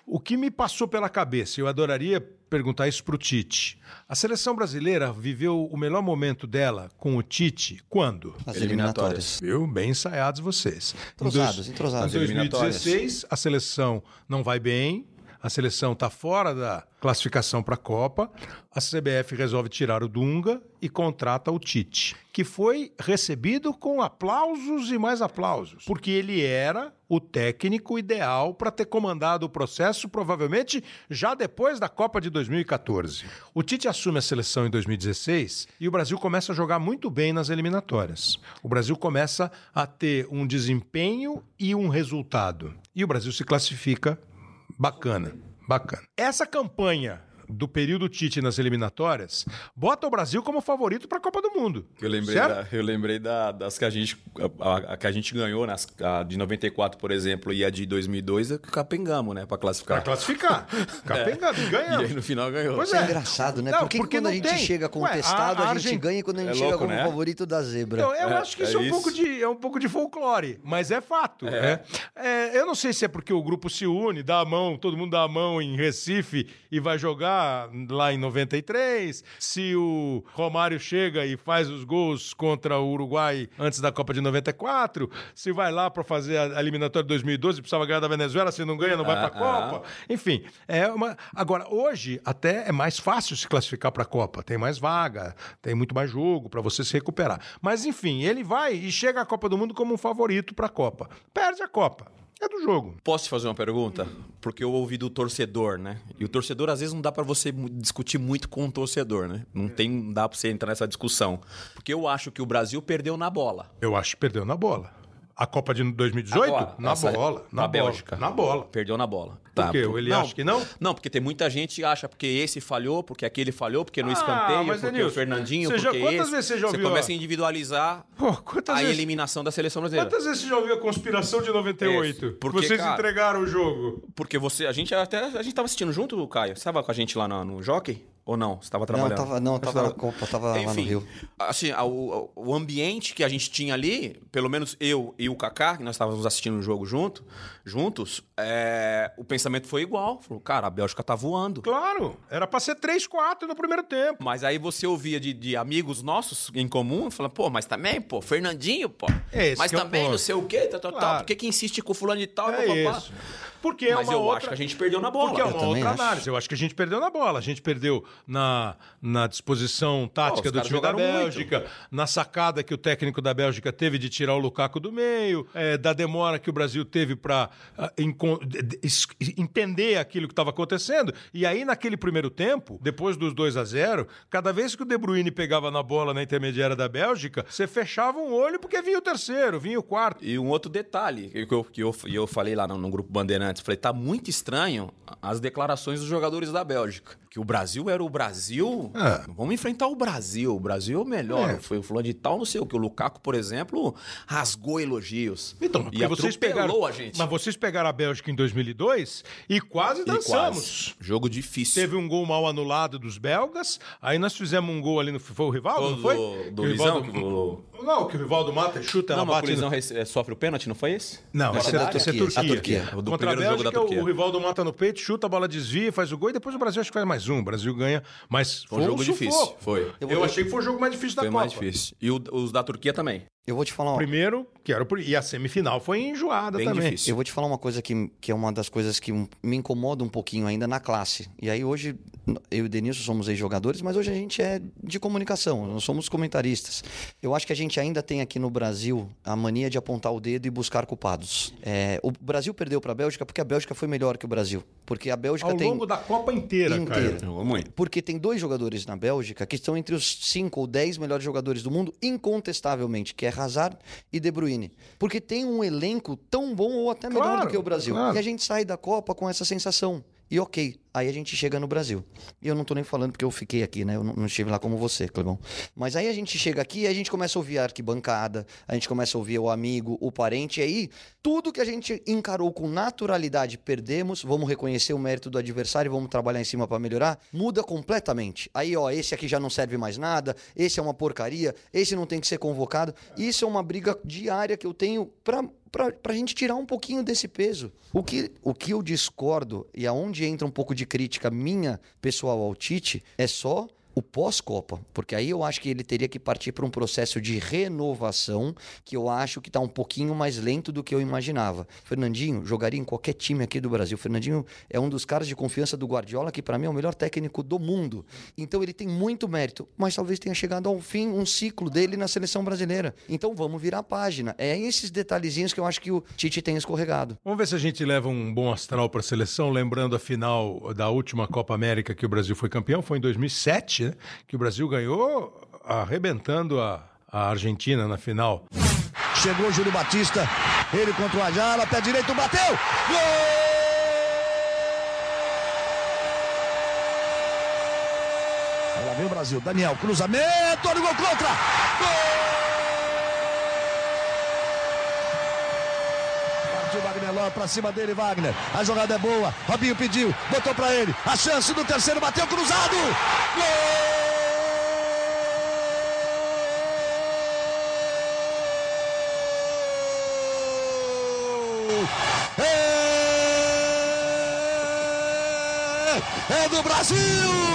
O que me passou pela cabeça, eu adoraria perguntar isso para o Tite. A seleção brasileira viveu o melhor momento dela com o Tite quando? As Eliminatórias. Viu? Bem ensaiados vocês. Entrosados, em dois- entrosados. Em 2016, a seleção não vai bem, a seleção está fora da classificação para a Copa, a CBF resolve tirar o Dunga e contrata o Tite, que foi recebido com aplausos e mais aplausos, porque ele era o técnico ideal para ter comandado o processo, provavelmente já depois da Copa de 2014. O Tite assume a seleção em 2016 e o Brasil começa a jogar muito bem nas eliminatórias. O Brasil começa a ter um desempenho e um resultado. E o Brasil se classifica bacana, bacana. Essa campanha do período Tite nas eliminatórias bota o Brasil como favorito para a Copa do Mundo. Eu lembrei, da, eu lembrei da- das que a gente, a, a que a gente ganhou, nas, a de 94, por exemplo, e a de 2002, é que capengamos, né, para classificar. Para classificar. Capengando, E ganhamos. aí no final ganhou. Pois Isso é é. engraçado, né? Não, Por que, que porque quando a gente tem? chega Ué, contestado, a- a a, gente ganha e quando a gente É chega louco, como né? favorito da zebra? Eu, eu É, acho que é isso é um, isso. pouco de, é um pouco de folclore, mas é fato. É. É, eu não sei se é porque o grupo se une, dá a mão, todo mundo dá a mão em Recife e vai jogar lá em 93. Se o Romário chega e faz os gols contra o Uruguai antes da Copa de 94. Se vai lá para fazer a eliminatória de 2012, precisava ganhar da Venezuela, se não ganha, não vai para a Ah, Copa. Enfim, é uma. Agora, hoje até é mais fácil se classificar para a Copa. Tem mais vaga, tem muito mais jogo para você se recuperar. Mas, enfim, ele vai e chega à Copa do Mundo como um favorito para a Copa. Perde a Copa. É do jogo. Posso te fazer uma pergunta? Porque eu ouvi do torcedor, né? E o torcedor, às vezes, não dá pra você discutir muito com o torcedor, né? Não tem, não dá pra você entrar nessa discussão. Porque eu acho que o Brasil perdeu na bola. Eu acho que perdeu na bola. A Copa de 2018? Agora, na essa- bola. Na na bola. Bélgica. Na bola. Perdeu na bola. Por quê? Ele acha que não? Não, porque tem muita gente que acha porque esse falhou, porque aquele falhou, porque no Ah, escanteio, mas, porque Denilson, o Fernandinho, você já- porque quantas esse. vezes você já ouviu começa a- individualizar Pô, a vezes- eliminação da seleção brasileira. Quantas vezes você já ouviu a conspiração de 98? Isso, porque, Vocês cara- entregaram o jogo. Porque você, a gente até a gente tava assistindo junto, Caio. Você estava com a gente lá no, no Jockey? Ou não? Você estava Não, trabalhando? tava, não, tava na Copa, tava lá no Rio. assim, a- o, o ambiente que a gente tinha ali, pelo menos eu e o Kaká, que nós estávamos assistindo o jogo junto, juntos, é, o pensamento foi igual. Falou, cara, a Bélgica tá voando. Claro, era pra ser 3-4 no primeiro tempo. Mas aí você ouvia de, de amigos nossos em comum, falando, pô, mas também, pô, Fernandinho, pô. Esse mas é também não sei o quê, tal, tal, tal. Claro. Por que, que insiste com o fulano de tal? É papapá? isso. Porque é Mas uma eu outra... acho que a gente perdeu na bola. Porque é Eu uma também outra acho. análise. Eu acho que a gente perdeu na bola. A gente perdeu na, na disposição tática os do time da Bélgica, na sacada que o técnico da Bélgica teve de tirar o Lukaku do meio, é, da demora que o Brasil teve para entender aquilo que estava acontecendo. E aí, naquele primeiro tempo, depois dos 2 a 0 cada vez que o De Bruyne pegava na bola na intermediária da Bélgica, você fechava um olho porque vinha o terceiro, vinha o quarto. E um outro detalhe que eu, que eu, que eu falei lá no, no grupo Bandeirantes, falei, tá muito estranho as declarações dos jogadores da Bélgica. Que o Brasil era o Brasil. É. Vamos enfrentar o Brasil. O Brasil é o melhor. É. Foi o fulano de tal, não sei o que. O Lukaku, por exemplo, rasgou elogios. Então, e porque vocês pegaram a gente. Mas vocês pegaram a Bélgica em 2002 e quase E dançamos. quase. Jogo difícil. Teve um gol mal anulado dos belgas, aí nós fizemos um gol ali no. Foi o Rivaldo, não foi? do- do Que o Luizão, Rivaldo- do- Não, que o Rivaldo mata, chuta, Não, ela mas o é, sofre o pênalti, não foi esse? Não, Essa esse é da é, esse é Turquia. Turquia. A Turquia. O do Contra a primeiro jogo da Bélgica, o Rivaldo mata no peito, chuta, a bola desvia, faz o gol e depois o Brasil acho que faz mais um. O Brasil ganha, mas Foi um jogo sufoco. difícil. Foi. Eu, achei que foi o jogo mais difícil Foi da mais Copa. difícil. E o- os da Turquia também. Eu vou te falar, uma- Primeiro, que era pri- e a semifinal foi enjoada Bem também. difícil. eu vou te falar uma coisa que, que é uma das coisas que me incomoda um pouquinho ainda na classe. E aí hoje, eu e o Denilson somos ex-jogadores, mas hoje a gente é de comunicação, nós somos comentaristas. Eu acho que a gente ainda tem aqui no Brasil a mania de apontar o dedo e buscar culpados. É, o Brasil perdeu para a Bélgica porque a Bélgica foi melhor que o Brasil. Porque a Bélgica Ao tem... longo da Copa inteira, Inteira. cara. Porque tem dois jogadores na Bélgica que estão entre os cinco ou dez melhores jogadores do mundo, incontestavelmente, que é Hazard e De Bruyne. Porque tem um elenco tão bom ou até melhor Claro, do que o Brasil. claro. E a gente sai da Copa com essa sensação. E ok, aí a gente chega no Brasil. E eu não tô nem falando porque eu fiquei aqui, né? Eu não, estive lá como você, Clebão. Mas aí a gente chega aqui e a gente começa a ouvir a arquibancada, a gente começa a ouvir o amigo, o parente, e aí tudo que a gente encarou com naturalidade, perdemos, vamos reconhecer o mérito do adversário, vamos trabalhar em cima para melhorar, muda completamente. Aí, ó, esse aqui já não serve mais nada, esse é uma porcaria, esse não tem que ser convocado. Isso é uma briga diária que eu tenho pra pra, pra gente tirar um pouquinho desse peso. O que, o que eu discordo e aonde entra um pouco de crítica minha pessoal ao Tite é só o pós-Copa, porque aí eu acho que ele teria que partir para um processo de renovação que eu acho que está um pouquinho mais lento do que eu imaginava. Fernandinho jogaria em qualquer time aqui do Brasil. Fernandinho é um dos caras de confiança do Guardiola que para mim é o melhor técnico do mundo. Então ele tem muito mérito, mas talvez tenha chegado ao fim um ciclo dele na seleção brasileira. Então vamos virar a página. É esses detalhezinhos que eu acho que o Tite tem escorregado. Vamos ver se a gente leva um bom astral para a seleção, lembrando a final da última Copa América que o Brasil foi campeão, foi em 2007, né? Que o Brasil ganhou arrebentando a, a Argentina na final. Chegou Júlio Batista, ele contra o Ajala, pé direito, bateu! Gol! vem o Brasil. Daniel, cruzamento, olha o gol contra. Gol! Love pra cima dele, Wagner. A jogada é boa. Robinho pediu, botou pra ele. A chance do terceiro, bateu cruzado. Gol! É, é do Brasil!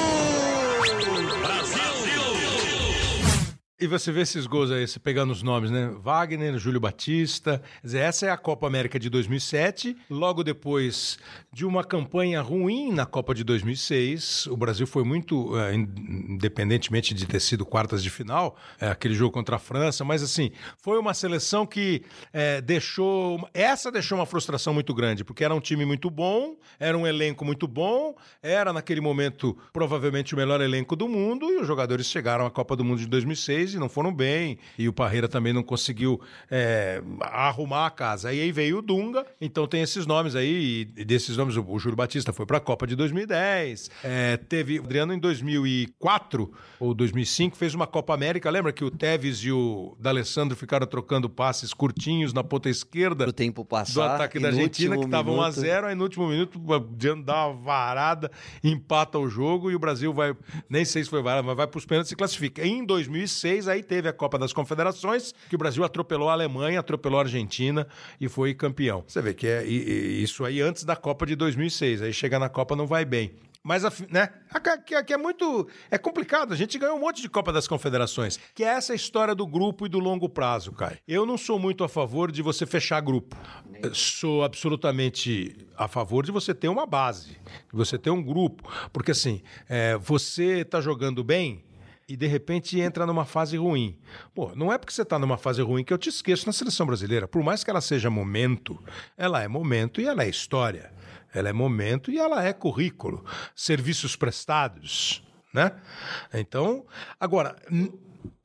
E você vê esses gols aí, você pegando os nomes, né? Wagner, Júlio Batista. Essa é a Copa América de 2007. Logo depois de uma campanha ruim na Copa de 2006, o Brasil foi muito, eh, independentemente de ter sido quartas de final, eh, aquele jogo contra a França, mas assim, foi uma seleção que eh, deixou. Essa deixou uma frustração muito grande, porque era um time muito bom, era um elenco muito bom, era naquele momento provavelmente o melhor elenco do mundo, e os jogadores chegaram à Copa do Mundo de 2006 e não foram bem, e o Parreira também não conseguiu é, arrumar a casa. E aí veio o Dunga, então tem esses nomes aí, e desses nomes, o, o Júlio Batista foi para a Copa de 2010, é, teve o Adriano em 2004 ou 2005, fez uma Copa América, lembra que o Tevez e o D'Alessandro ficaram trocando passes curtinhos na ponta esquerda Pro tempo do passar. ataque e da Argentina, que estava 1 a minuto- 0 aí no último minuto o Adriano dá uma varada, empata o jogo e o Brasil vai, nem sei se foi varada, mas vai para os pênaltis e se classifica. Em 2006, aí teve a Copa das Confederações, que o Brasil atropelou a Alemanha, atropelou a Argentina e foi campeão. Você vê que é e- e- isso aí antes da Copa de 2006, aí chega na Copa não vai bem. Mas, afi- né? Aqui, aqui é muito. É complicado. A gente ganhou um monte de Copa das Confederações, que é essa história do grupo e do longo prazo, Caio. Eu não sou muito a favor de você fechar grupo. Eu Sou absolutamente a favor de você ter uma base, de você ter um grupo. Porque, assim, é, você tá jogando bem. E de repente entra numa fase ruim. Pô, não é porque você está numa fase ruim que eu te esqueço na seleção brasileira. Por mais que ela seja momento, ela é momento e ela é história. Ela é momento e ela é currículo. Serviços prestados, né? Então, agora,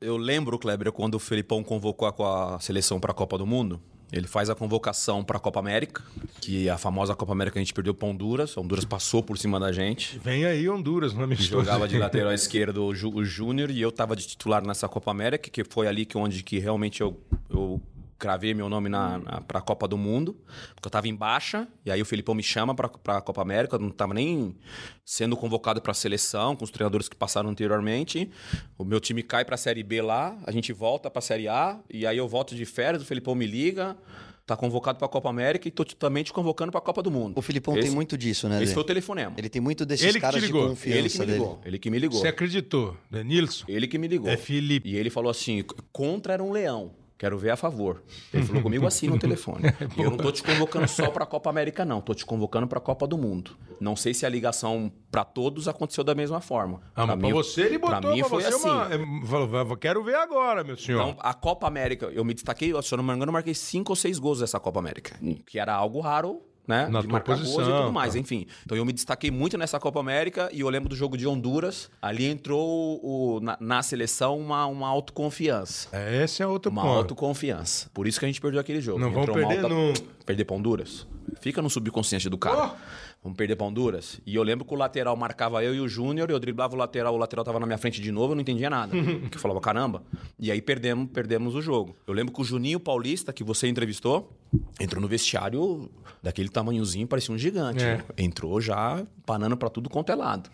Eu lembro, Kleber, quando o Felipão convocou a seleção para a Copa do Mundo. Ele faz a convocação para a Copa América, que é a famosa Copa América a gente perdeu para Honduras. Honduras passou por cima da gente. vem aí Honduras no amistoso. Jogava de lateral esquerdo o, Jú- o Júnior e eu tava de titular nessa Copa América, que foi ali que onde que realmente eu, eu cravei meu nome na, na, pra Copa do Mundo, porque eu tava em baixa, e aí o Felipão me chama pra, pra Copa América, eu não tava nem sendo convocado pra seleção, com os treinadores que passaram anteriormente. O meu time cai pra Série B lá, a gente volta pra Série A, e aí eu volto de férias, o Felipão me liga, tá convocado pra Copa América e tô também te convocando pra Copa do Mundo. O Filipão Esse- tem muito disso, né? Esse Dê? foi o telefonema. Ele tem muito desses Ele que caras de confiança Ele que me dele. ligou. Ele que me ligou. Você acreditou, Denilson? Ele que me ligou. É Felipe. E ele falou assim: contra era um leão. Quero ver a favor. Ele falou comigo assim no telefone. E eu não tô te convocando só pra Copa América, não. Tô te convocando pra Copa do Mundo. Não sei se a ligação pra todos aconteceu da mesma forma. Ah, mas pra você ele botou pra mim pra foi você assim. uma... é, Falou, "Vai- quero ver agora, meu senhor. Então, a Copa América, eu me destaquei, se eu não me engano, marquei cinco ou seis gols dessa Copa América. Que era algo raro, né? Na de tua gols e posição, tudo mais, tá. enfim. Então eu me destaquei muito nessa Copa América e eu lembro do jogo de Honduras. Ali entrou o- na, na seleção uma, uma autoconfiança. Esse é outro Uma ponto. autoconfiança. Por isso que a gente perdeu aquele jogo. Não vamos Entrou uma perder no- Perder pra Honduras? Fica no subconsciente do cara. Oh! Vamos perder pra Honduras? E eu lembro que o lateral marcava eu e o Júnior, eu driblava o lateral, o lateral tava na minha frente de novo, eu não entendia nada. que eu falava, caramba. E aí perdemos, perdemos o jogo. Eu lembro que o Juninho Paulista, que você entrevistou, entrou no vestiário daquele tamanhozinho, parecia um gigante. É. né? Entrou já panando pra tudo quanto é lado.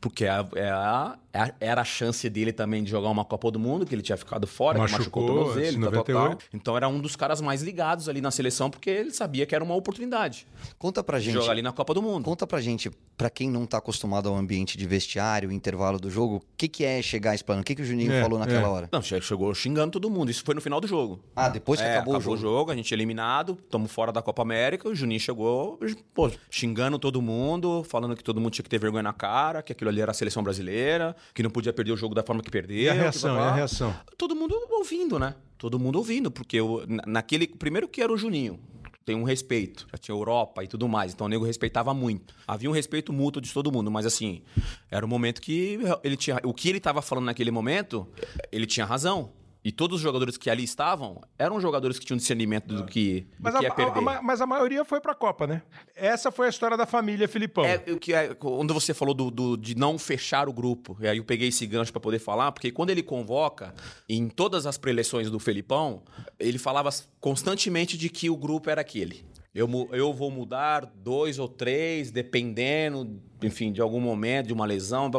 Porque é a- é a- é a- era a chance dele também de jogar uma Copa do Mundo, que ele tinha ficado fora, que machucou o Machucou, tornozelo, esse tal, tal, tal. 98. Então era um dos caras mais ligados ali na seleção, porque ele sabia que era uma oportunidade Conta pra de gente. jogar ali na Copa do Mundo. Conta pra gente, pra quem não tá acostumado ao ambiente de vestiário, intervalo do jogo, o que, que é chegar explanando? O que, que o Juninho É, falou naquela é. hora? Não, che- chegou xingando todo mundo. Isso foi no final do jogo. Ah, depois que É, acabou, o jogo. a gente eliminado, estamos fora da Copa América, o Juninho chegou, pô, xingando todo mundo, falando que todo mundo tinha que ter vergonha na cara, que aquilo ali era a seleção brasileira, que não podia perder o jogo da forma que perdeu. E a reação, e a reação? Todo mundo ouvindo, né? Todo mundo ouvindo, porque eu, na- naquele. Primeiro que era o Juninho. Tem um respeito. Já tinha Europa e tudo mais. Então o nego respeitava muito. Havia um respeito mútuo de todo mundo, mas assim, era um momento que ele tinha. O que ele estava falando naquele momento, ele tinha razão. E todos os jogadores que ali estavam eram jogadores que tinham discernimento do que, do Mas que a, ia perder. a- a- mas a maioria foi pra Copa, né? Essa foi a história da família Filipão. É, o que é, quando você falou do, do- de não fechar o grupo, e aí eu peguei esse gancho para poder falar, porque quando ele convoca, em todas as preleções do Felipão, ele falava constantemente de que o grupo era aquele. Eu, eu vou mudar dois ou três, dependendo, enfim, de algum momento, de uma lesão.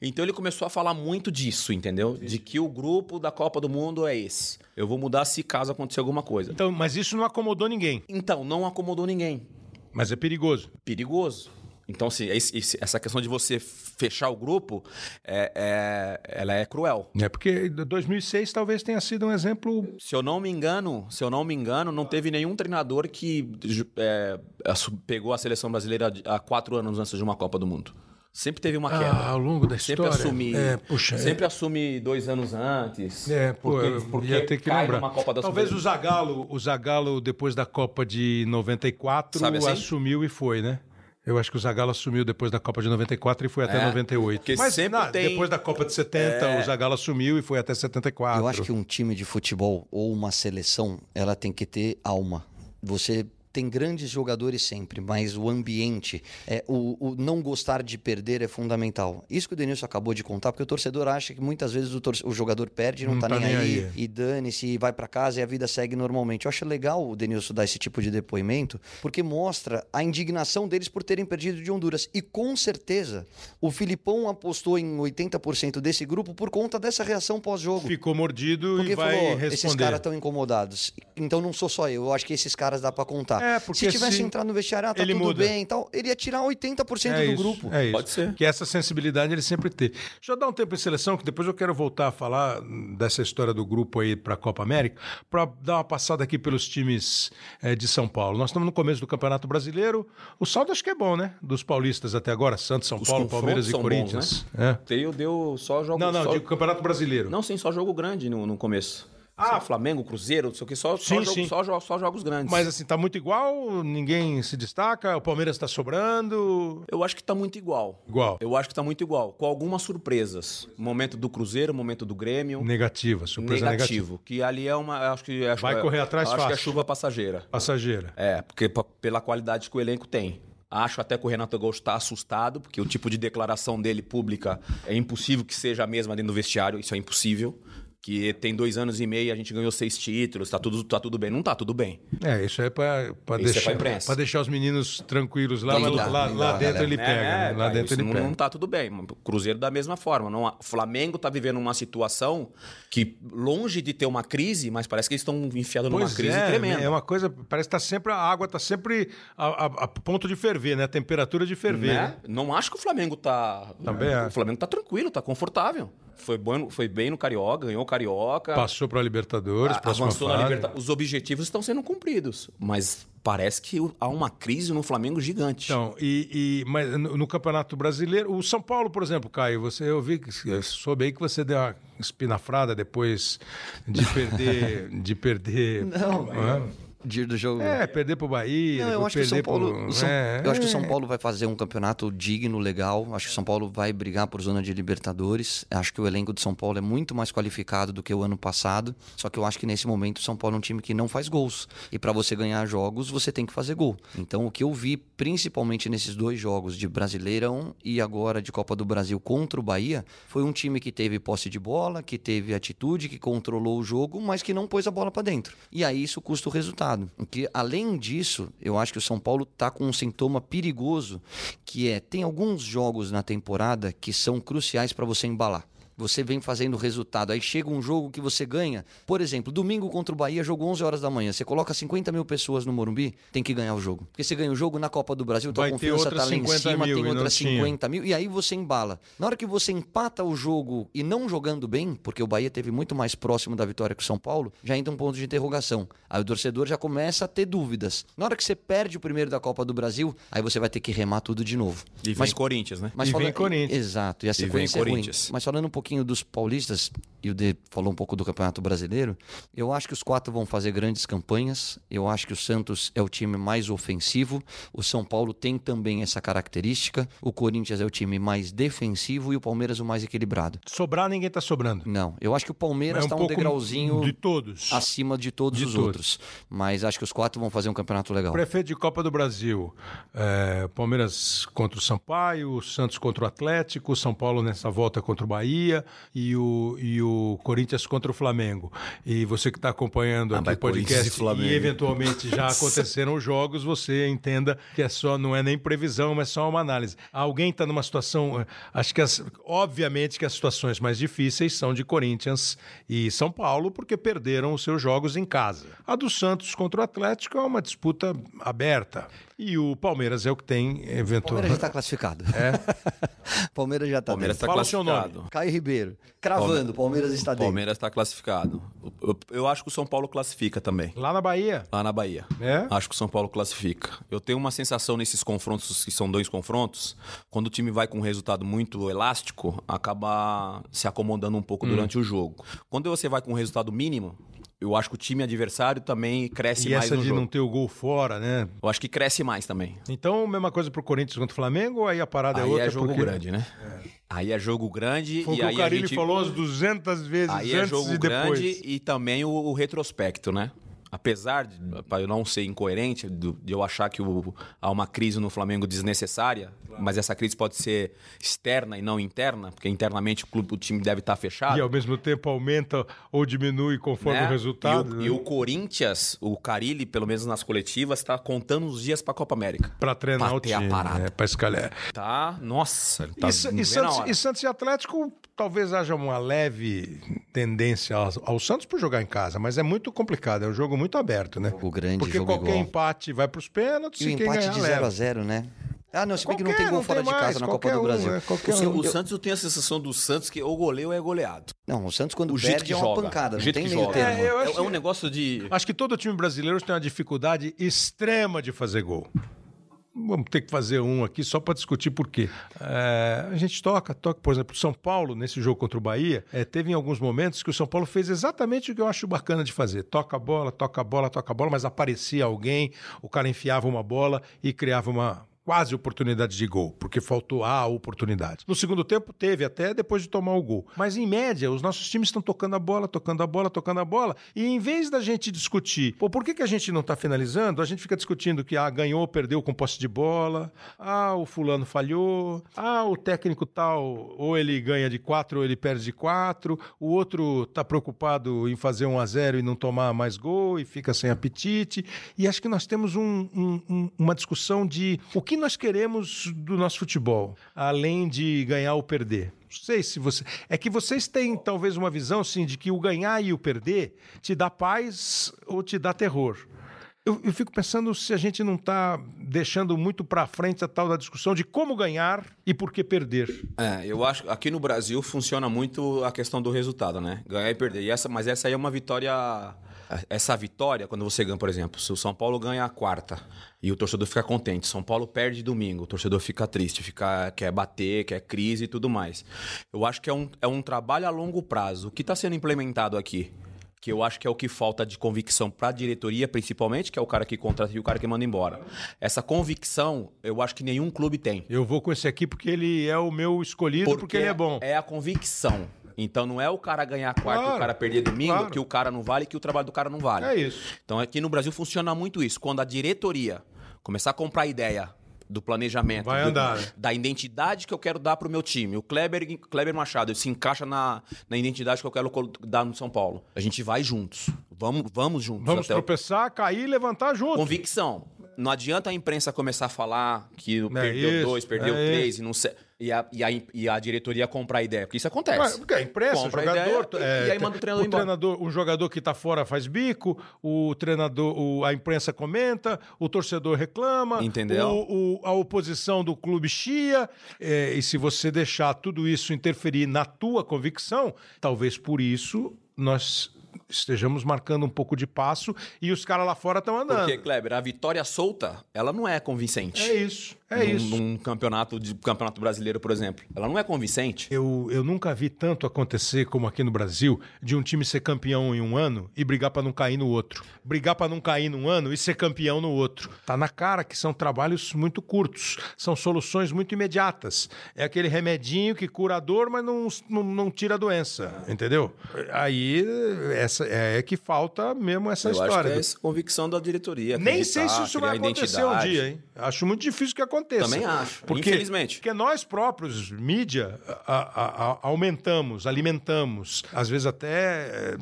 Então ele começou a falar muito disso, entendeu? De que o grupo da Copa do Mundo é esse. Eu vou mudar se caso acontecer alguma coisa. Então, mas isso não acomodou ninguém. Então, não acomodou ninguém Mas é perigoso. perigoso. Então, assim, essa questão de você fechar o grupo, é, é- ela é cruel. É porque 2006 talvez tenha sido um exemplo. Se eu não me engano, se eu não me engano, não teve nenhum treinador que é, pegou a seleção brasileira há quatro anos antes de uma Copa do Mundo. Sempre teve uma queda. Ah, ao longo da Sempre história. assume, É, puxa, é. sempre assume dois anos antes. É, pô, porque, porque ia ter que lembrar. numa Copa da Talvez o Zagallo, o Zagallo depois da Copa de 94 Sabe assim? assumiu e foi, né? Eu acho que o Zagallo assumiu depois da Copa de 94 e foi até É, 98. porque Mas sempre na- tem- É. depois da Copa de 70, o Zagallo assumiu e foi até 74. Eu acho que um time de futebol ou uma seleção, ela tem que ter alma. Você tem grandes jogadores sempre, mas o ambiente, é, o, o não gostar de perder é fundamental. Isso que o Denilson acabou de contar, porque o torcedor acha que muitas vezes o, o jogador perde, não, Não tá, tá nem, nem aí, aí. e dane-se, e vai pra casa e a vida segue normalmente. Eu acho legal o Denilson dar esse tipo de depoimento, porque mostra a indignação deles por terem perdido de Honduras. E com certeza, o Filipão apostou em 80% desse grupo por conta dessa reação pós-jogo. Ficou mordido Porque e vai falou, responder. esses caras estão incomodados. Então não sou só eu, eu acho que esses caras dá pra contar. É, porque se tivesse se entrado no vestiário, ah, tá ele tudo muda. bem e tal, ele ia tirar 80% É do isso, grupo. É isso. Pode ser. Que essa sensibilidade ele sempre teve. Deixa eu dar um tempo em seleção, que depois eu quero voltar a falar dessa história do grupo aí para a Copa América, para dar uma passada aqui pelos times eh, de São Paulo. Nós estamos no começo do Campeonato Brasileiro. O saldo acho que é bom, né? Dos paulistas até agora, Santos, São Os Paulo, Palmeiras e são bons, Corinthians. né? É. Deu, deu só jogo. Não, não, só... digo Campeonato Brasileiro. Não, sim, só jogo grande no, no começo. Ah. Flamengo, Cruzeiro, não sei o que, só, Sim, só, jogo- só, só jogos grandes. Mas assim, tá muito igual, ninguém se destaca, o Palmeiras está sobrando. Eu acho que tá muito igual. Igual. Eu acho que tá muito igual, com algumas surpresas. Momento do Cruzeiro, momento do Grêmio. Negativa, surpresa negativa. negativo. Que ali é uma. Acho que, acho, Vai correr atrás Acho que é fácil. chuva passageira. Passageira. É, porque pela qualidade que o elenco tem. Acho até que o Renato Gaúcho está assustado, porque o tipo de declaração dele pública é impossível que seja a mesma dentro do vestiário, isso é impossível. Que tem dois anos e meio, a gente ganhou seis títulos, tá tudo, tá tudo bem. Não tá tudo bem. É, isso é para Isso é deixar, pra pra deixar os meninos tranquilos lá, mas lá, lá, lá dentro ele pega. né? Lá cara, dentro isso ele não, pega. não tá tudo bem. O Cruzeiro da mesma forma. Não, o Flamengo tá vivendo uma situação que, longe de ter uma crise, mas parece que eles estão enfiados numa Pois crise é, tremenda. é uma coisa, parece que tá sempre, a água tá sempre a, a- a ponto de ferver, né? A temperatura de ferver. Né? Não acho que o Flamengo tá. Também é. O Flamengo tá tranquilo, tá confortável. Foi, bom, foi bem no Carioca, ganhou o Carioca. Passou para Libertadores, a- próxima avançou na. Libertadores. Os objetivos estão sendo cumpridos. Mas parece que há uma crise no Flamengo gigante. Então, e, e- mas no, no Campeonato Brasileiro, o São Paulo, por exemplo, Caio, você eu vi que eu soube aí que você deu uma espinafrada depois de perder, de perder. Não, é? Dia do jogo. É, perder pro Bahia, Não, eu acho, que o São perder Paulo, pro... o São- é, eu acho que o São é. Paulo vai fazer um campeonato digno, legal. Acho que o São Paulo vai brigar por zona de Libertadores. Acho que o elenco do São Paulo é muito mais qualificado do que o ano passado. Só que eu acho que nesse momento o São Paulo é um time que não faz gols. E para você ganhar jogos, você tem que fazer gol. Então o que eu vi, principalmente nesses dois jogos de Brasileirão e agora de Copa do Brasil contra o Bahia, foi um time que teve posse de bola, que teve atitude, que controlou o jogo, mas que não pôs a bola para dentro. E aí isso custa o resultado. Que além disso, eu acho que o São Paulo tá com um sintoma perigoso, que é tem alguns jogos na temporada que são cruciais para você embalar. Você vem fazendo resultado, aí chega um jogo que você ganha. Por exemplo, domingo contra o Bahia, jogo 11 horas da manhã. Você coloca 50 mil pessoas no Morumbi, tem que ganhar o jogo. Porque você ganha o jogo na Copa do Brasil, tua Vai ter confiança tá lá em 50 cima, mil, tem e outras tinha. 50 mil, e aí você embala. Na hora que você empata o jogo e não jogando bem, porque o Bahia teve muito mais próximo da vitória que o São Paulo, já entra um ponto de interrogação. Aí o torcedor já começa a ter dúvidas. Na hora que você perde o primeiro da Copa do Brasil, aí você vai ter que remar tudo de novo. E vem Corinthians, né? Mas E fala- vem Corinthians. Exato, e a vem sequência é ruim. Corinthians. Mas falando um pouquinho dos paulistas, e o D falou um pouco do Campeonato Brasileiro, eu acho que os quatro vão fazer grandes campanhas. Eu acho que o Santos é o time mais ofensivo, o São Paulo tem também essa característica, o Corinthians é o time mais defensivo e o Palmeiras o mais equilibrado. Sobrar, ninguém tá sobrando. Não, eu acho que o Palmeiras É um está um, pouco degrauzinho de todos. acima de todos De os todos. outros. Mas acho que os quatro vão fazer um campeonato legal. Prefeito de Copa do Brasil, é, Palmeiras contra o Sampaio, o Santos contra o Atlético, o São Paulo nessa volta contra o Bahia e o, e o Corinthians contra o Flamengo. E você que está acompanhando aqui vai o podcast e e eventualmente já aconteceram os jogos, você entenda que é só não é nem previsão, mas só uma análise. Alguém está numa situação, eh, acho que as, obviamente que as situações mais difíceis são de Corinthians e São Paulo, porque perderam os seus jogos em casa. A do Santos contra o Atlético é uma disputa aberta. E o Palmeiras é o que tem Palmeiras já eventualmente. está classificado. É? Palmeiras já está Palmeiras está classificado. Caio Ribeiro, cravando, Palmeiras está dentro. Palmeiras está classificado. Eu, eu acho que o São Paulo classifica também. Lá na Bahia. Lá na Bahia. É? Acho que o São Paulo classifica. Eu tenho uma sensação nesses confrontos, que são dois confrontos, quando o time vai com um resultado muito elástico, acaba se acomodando um pouco Hum. durante o jogo. Quando você vai com um resultado mínimo, eu acho que o time adversário também cresce E mais essa no de jogo. não ter o gol fora, né? Eu acho que cresce mais também. Então, mesma coisa pro Corinthians contra o Flamengo, aí a parada é Aí outra? é jogo porque- grande, né? Aí é jogo grande Foi o e que aí o Carilli gente... falou as 200 vezes Aí é antes jogo e depois. grande e também o, o retrospecto, né? Apesar de para eu não ser incoerente, de eu achar que o- há uma crise no Flamengo desnecessária, mas essa crise pode ser externa e não interna, porque internamente o clube, o time deve estar fechado. E ao mesmo tempo aumenta ou diminui conforme né? o resultado. E o, né? e o Corinthians, o Carilli, pelo menos nas coletivas, está contando os dias para a Copa América. Pra treinar o Bater a time, parada. né? Pra escalhar. Tá, nossa, tá e, e Santos, e Santos e Atlético, talvez haja uma leve tendência ao, ao Santos por jogar em casa, mas é muito complicado, é um jogo muito aberto, né? Jogo grande, Porque jogo qualquer igual. empate vai pros pênaltis E o e quem empate ganhar de 0 leva. a 0 né? Ah, não, se bem que não tem gol não fora tem de casa mais, na Copa do um, Brasil. é, O, um. o Santos eu tenho a sensação do Santos que ou goleio ou é goleado. Não, o Santos quando O jeito perde que é uma joga. pancada, o não jeito tem que meio joga. termo. É, É, é um negócio de. Acho que todo time brasileiro tem uma dificuldade extrema de fazer gol. Vamos ter que fazer um aqui só para discutir por quê. É, a gente toca, toca, por exemplo, São Paulo, nesse jogo contra o Bahia, é, teve em alguns momentos que o São Paulo fez exatamente o que eu acho bacana de fazer. Toca a bola, toca a bola, toca a bola, mas aparecia alguém, o cara enfiava uma bola e criava uma quase oportunidade de gol, porque faltou a oportunidade. No segundo tempo teve até depois de tomar o gol. Mas em média, os nossos times estão tocando a bola, tocando a bola, tocando a bola, e em vez da gente discutir, pô, por que, que a gente não está finalizando? A gente fica discutindo que ah, ganhou, perdeu com posse de bola, ah, o fulano falhou, ah, o técnico tal, ou ele ganha de quatro ou ele perde de quatro, o outro está preocupado em fazer um a zero e não tomar mais gol e fica sem apetite. E acho que nós temos um- um- um- uma discussão de o que nós queremos do nosso futebol, além de ganhar ou perder. Não sei se você. É que vocês têm talvez uma visão assim, de que o ganhar e o perder te dá paz ou te dá terror. Eu, eu fico pensando se a gente não está deixando muito para frente a tal da discussão de como ganhar e por que perder. É, eu acho que aqui no Brasil funciona muito a questão do resultado, né? Ganhar e perder. E essa, mas essa aí é uma vitória. Essa vitória, quando você ganha, por exemplo, se o São Paulo ganha a quarta e o torcedor fica contente, São Paulo perde domingo, o torcedor fica triste, fica, quer bater, quer crise e tudo mais. Eu acho que é um, é um trabalho a longo prazo. O que está sendo implementado aqui? que eu acho que é o que falta de convicção para a diretoria, principalmente, que é o cara que contrata e o cara que manda embora. Essa convicção, eu acho que nenhum clube tem. Eu vou com esse aqui porque ele é o meu escolhido, porque, ele é bom. É a convicção. Então não é o cara ganhar quarto e Claro, o cara perder domingo, claro. que o cara não vale, que o trabalho do cara não vale. É isso. Então aqui no Brasil funciona muito isso. Quando a diretoria começar a comprar ideia do planejamento, Vai do- andar, né? da identidade que eu quero dar pro meu time. O Kleber, Kleber Machado, ele se encaixa na, na identidade que eu quero dar no São Paulo. A gente vai juntos. Vamos, vamos juntos. Vamos até o- tropeçar, cair e levantar junto. Convicção. Não adianta a imprensa começar a falar que perdeu isso, dois, perdeu é três e não sei. E a, e, a, e a diretoria comprar ideia. Porque isso acontece. Ué, Porque a imprensa, Compra a jogador. ideia é, e, aí manda o treinador o embora. treinador, um jogador que está fora faz bico, o treinador, o- a imprensa comenta, o torcedor reclama, Entendeu? o- o- a oposição do clube chia. é, e se você deixar tudo isso interferir na tua convicção, talvez por isso nós estejamos marcando um pouco de passo e os caras lá fora estão andando. Porque, Kleber, a vitória solta, ela não é convincente. É isso, é num, isso. Num campeonato, de, campeonato brasileiro, por exemplo. Ela não é convincente. Eu, eu nunca vi tanto acontecer como aqui no Brasil de um time ser campeão em um ano e brigar para não cair no outro. Brigar para não cair num ano e ser campeão no outro. Tá na cara que são trabalhos muito curtos, são soluções muito imediatas. É aquele remedinho que cura a dor, mas não, não, não tira a doença, entendeu? Aí essa é que falta mesmo essa Eu história. acho que é essa convicção da diretoria. Nem sei se isso vai acontecer um dia, hein? Acho muito difícil que aconteça. Também acho, Porque, infelizmente. Porque nós próprios, mídia, a- a- a- aumentamos, alimentamos, às vezes até eh,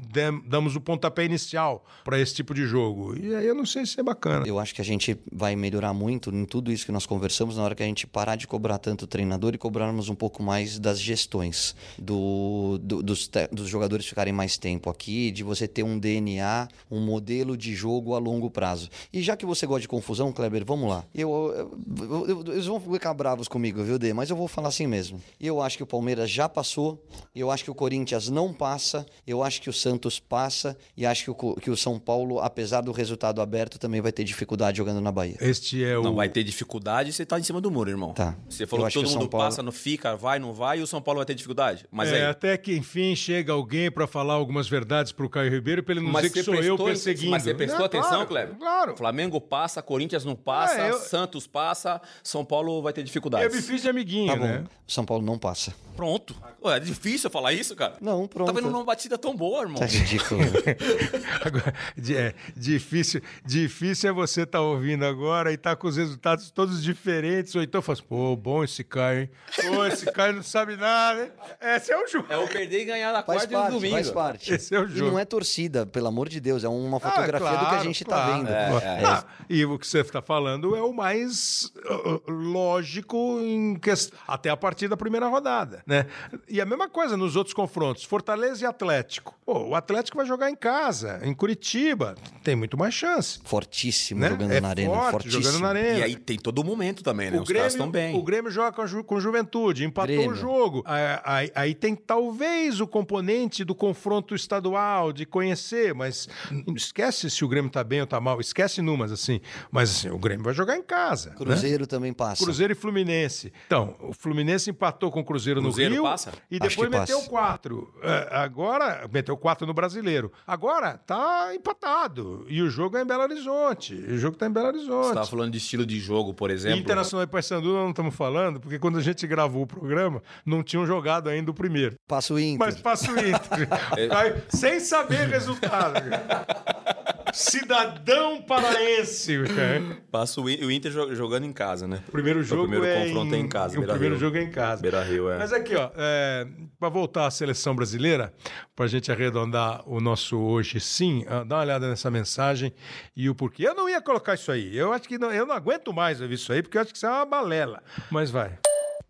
damos o pontapé inicial para esse tipo de jogo. E aí eu não sei se é bacana. Eu acho que a gente vai melhorar muito em tudo isso que nós conversamos na hora que a gente parar de cobrar tanto o treinador e cobrarmos um pouco mais das gestões, do, do- dos, dos jogadores ficarem mais tempo aqui, de você ter um DNA, um modelo de jogo a longo prazo. E já que você gosta de confusão, Kleber, vamos lá. Eu, eu- eu- eles vão ficar bravos comigo, viu, Dê? Mas eu vou falar assim mesmo. Eu acho que o Palmeiras já passou, eu acho que o Corinthians não passa, eu acho que o Santos passa e acho que o, que o São Paulo, apesar do resultado aberto, também vai ter dificuldade jogando na Bahia. Este é o. Não vai ter dificuldade você tá em cima do muro, irmão. Tá. Você falou Eu que todo mundo São Paulo- passa, não fica, vai, não vai, e o São Paulo vai ter dificuldade. Mas É, aí. até que enfim chega alguém para falar algumas verdades pro Caio Ribeiro para ele não Mas dizer que sou eu prestou- perseguindo. Mas você prestou É, atenção, claro, Kleber? Claro. Flamengo passa, Corinthians não passa, É, eu- Santos passa, São Paulo vai ter Eu dificuldades. me fiz de amiguinho, Tá bom. né? São Paulo não passa. Pronto. Ué, é difícil eu falar isso, cara? Não, pronto. Tá vendo uma batida tão boa, irmão? Tá ridículo. Agora, é, difícil, difícil é você estar ouvindo agora e estar com os resultados todos diferentes. Ou então fala assim, pô, bom esse Caio, hein? Pô, esse Caio não sabe nada, hein? Esse é o jogo. É o perder e ganhar na Faz quarta e no parte, domingo. faz parte. Esse é o E jogo. não é torcida, pelo amor de Deus, é uma fotografia Ah, do que a claro, gente claro. tá vendo. É, Ah, e o que você está falando é o mais lógico em quest- até a partir da primeira rodada, né? E a mesma coisa nos outros confrontos, Fortaleza e Atlético. Pô, o Atlético vai jogar em casa, em Curitiba, tem muito mais chance, Fortíssimo né? jogando é na arena, forte, fortíssimo. jogando na arena. E aí tem todo o momento também, né? O Os caras Grêmio, estão bem. o Grêmio joga com, Ju- com Juventude, empatou Grêmio. o jogo. Aí, aí- aí tem talvez o componente do confronto estadual, de conhecer, mas esquece se o Grêmio tá bem ou tá mal, esquece numas, assim. Mas assim, o Grêmio vai jogar em casa. né? Cruzeiro também passa. Cruzeiro e Fluminense. Então, o Fluminense empatou com o Cruzeiro, Cruzeiro no Rio passa? e depois meteu passa. quatro. É, agora, meteu quatro no Brasileiro. Agora tá empatado. E o jogo é em Belo Horizonte. E o jogo tá em Belo Horizonte. Você tava falando de estilo de jogo, por exemplo. Internacional e Paysandu nós não estamos falando, porque quando a gente gravou o programa, não tinham jogado ainda o primeiro. Passa o Inter. Mas passa o Inter. Aí, sem saber resultado. Cidadão paraense. cara. Passa o o Inter jo- jogando em casa, né? O primeiro jogo primeiro é confronto é em em casa, O primeiro jogo é em casa. Beira Rio, é. Mas aqui, ó, é, para voltar à seleção brasileira, para a gente arredondar o nosso hoje sim, ah, dá uma olhada nessa mensagem e o porquê. Eu não ia colocar isso aí. Eu acho que não, eu não aguento mais ouvir isso aí, porque eu acho que isso é uma balela. Mas vai.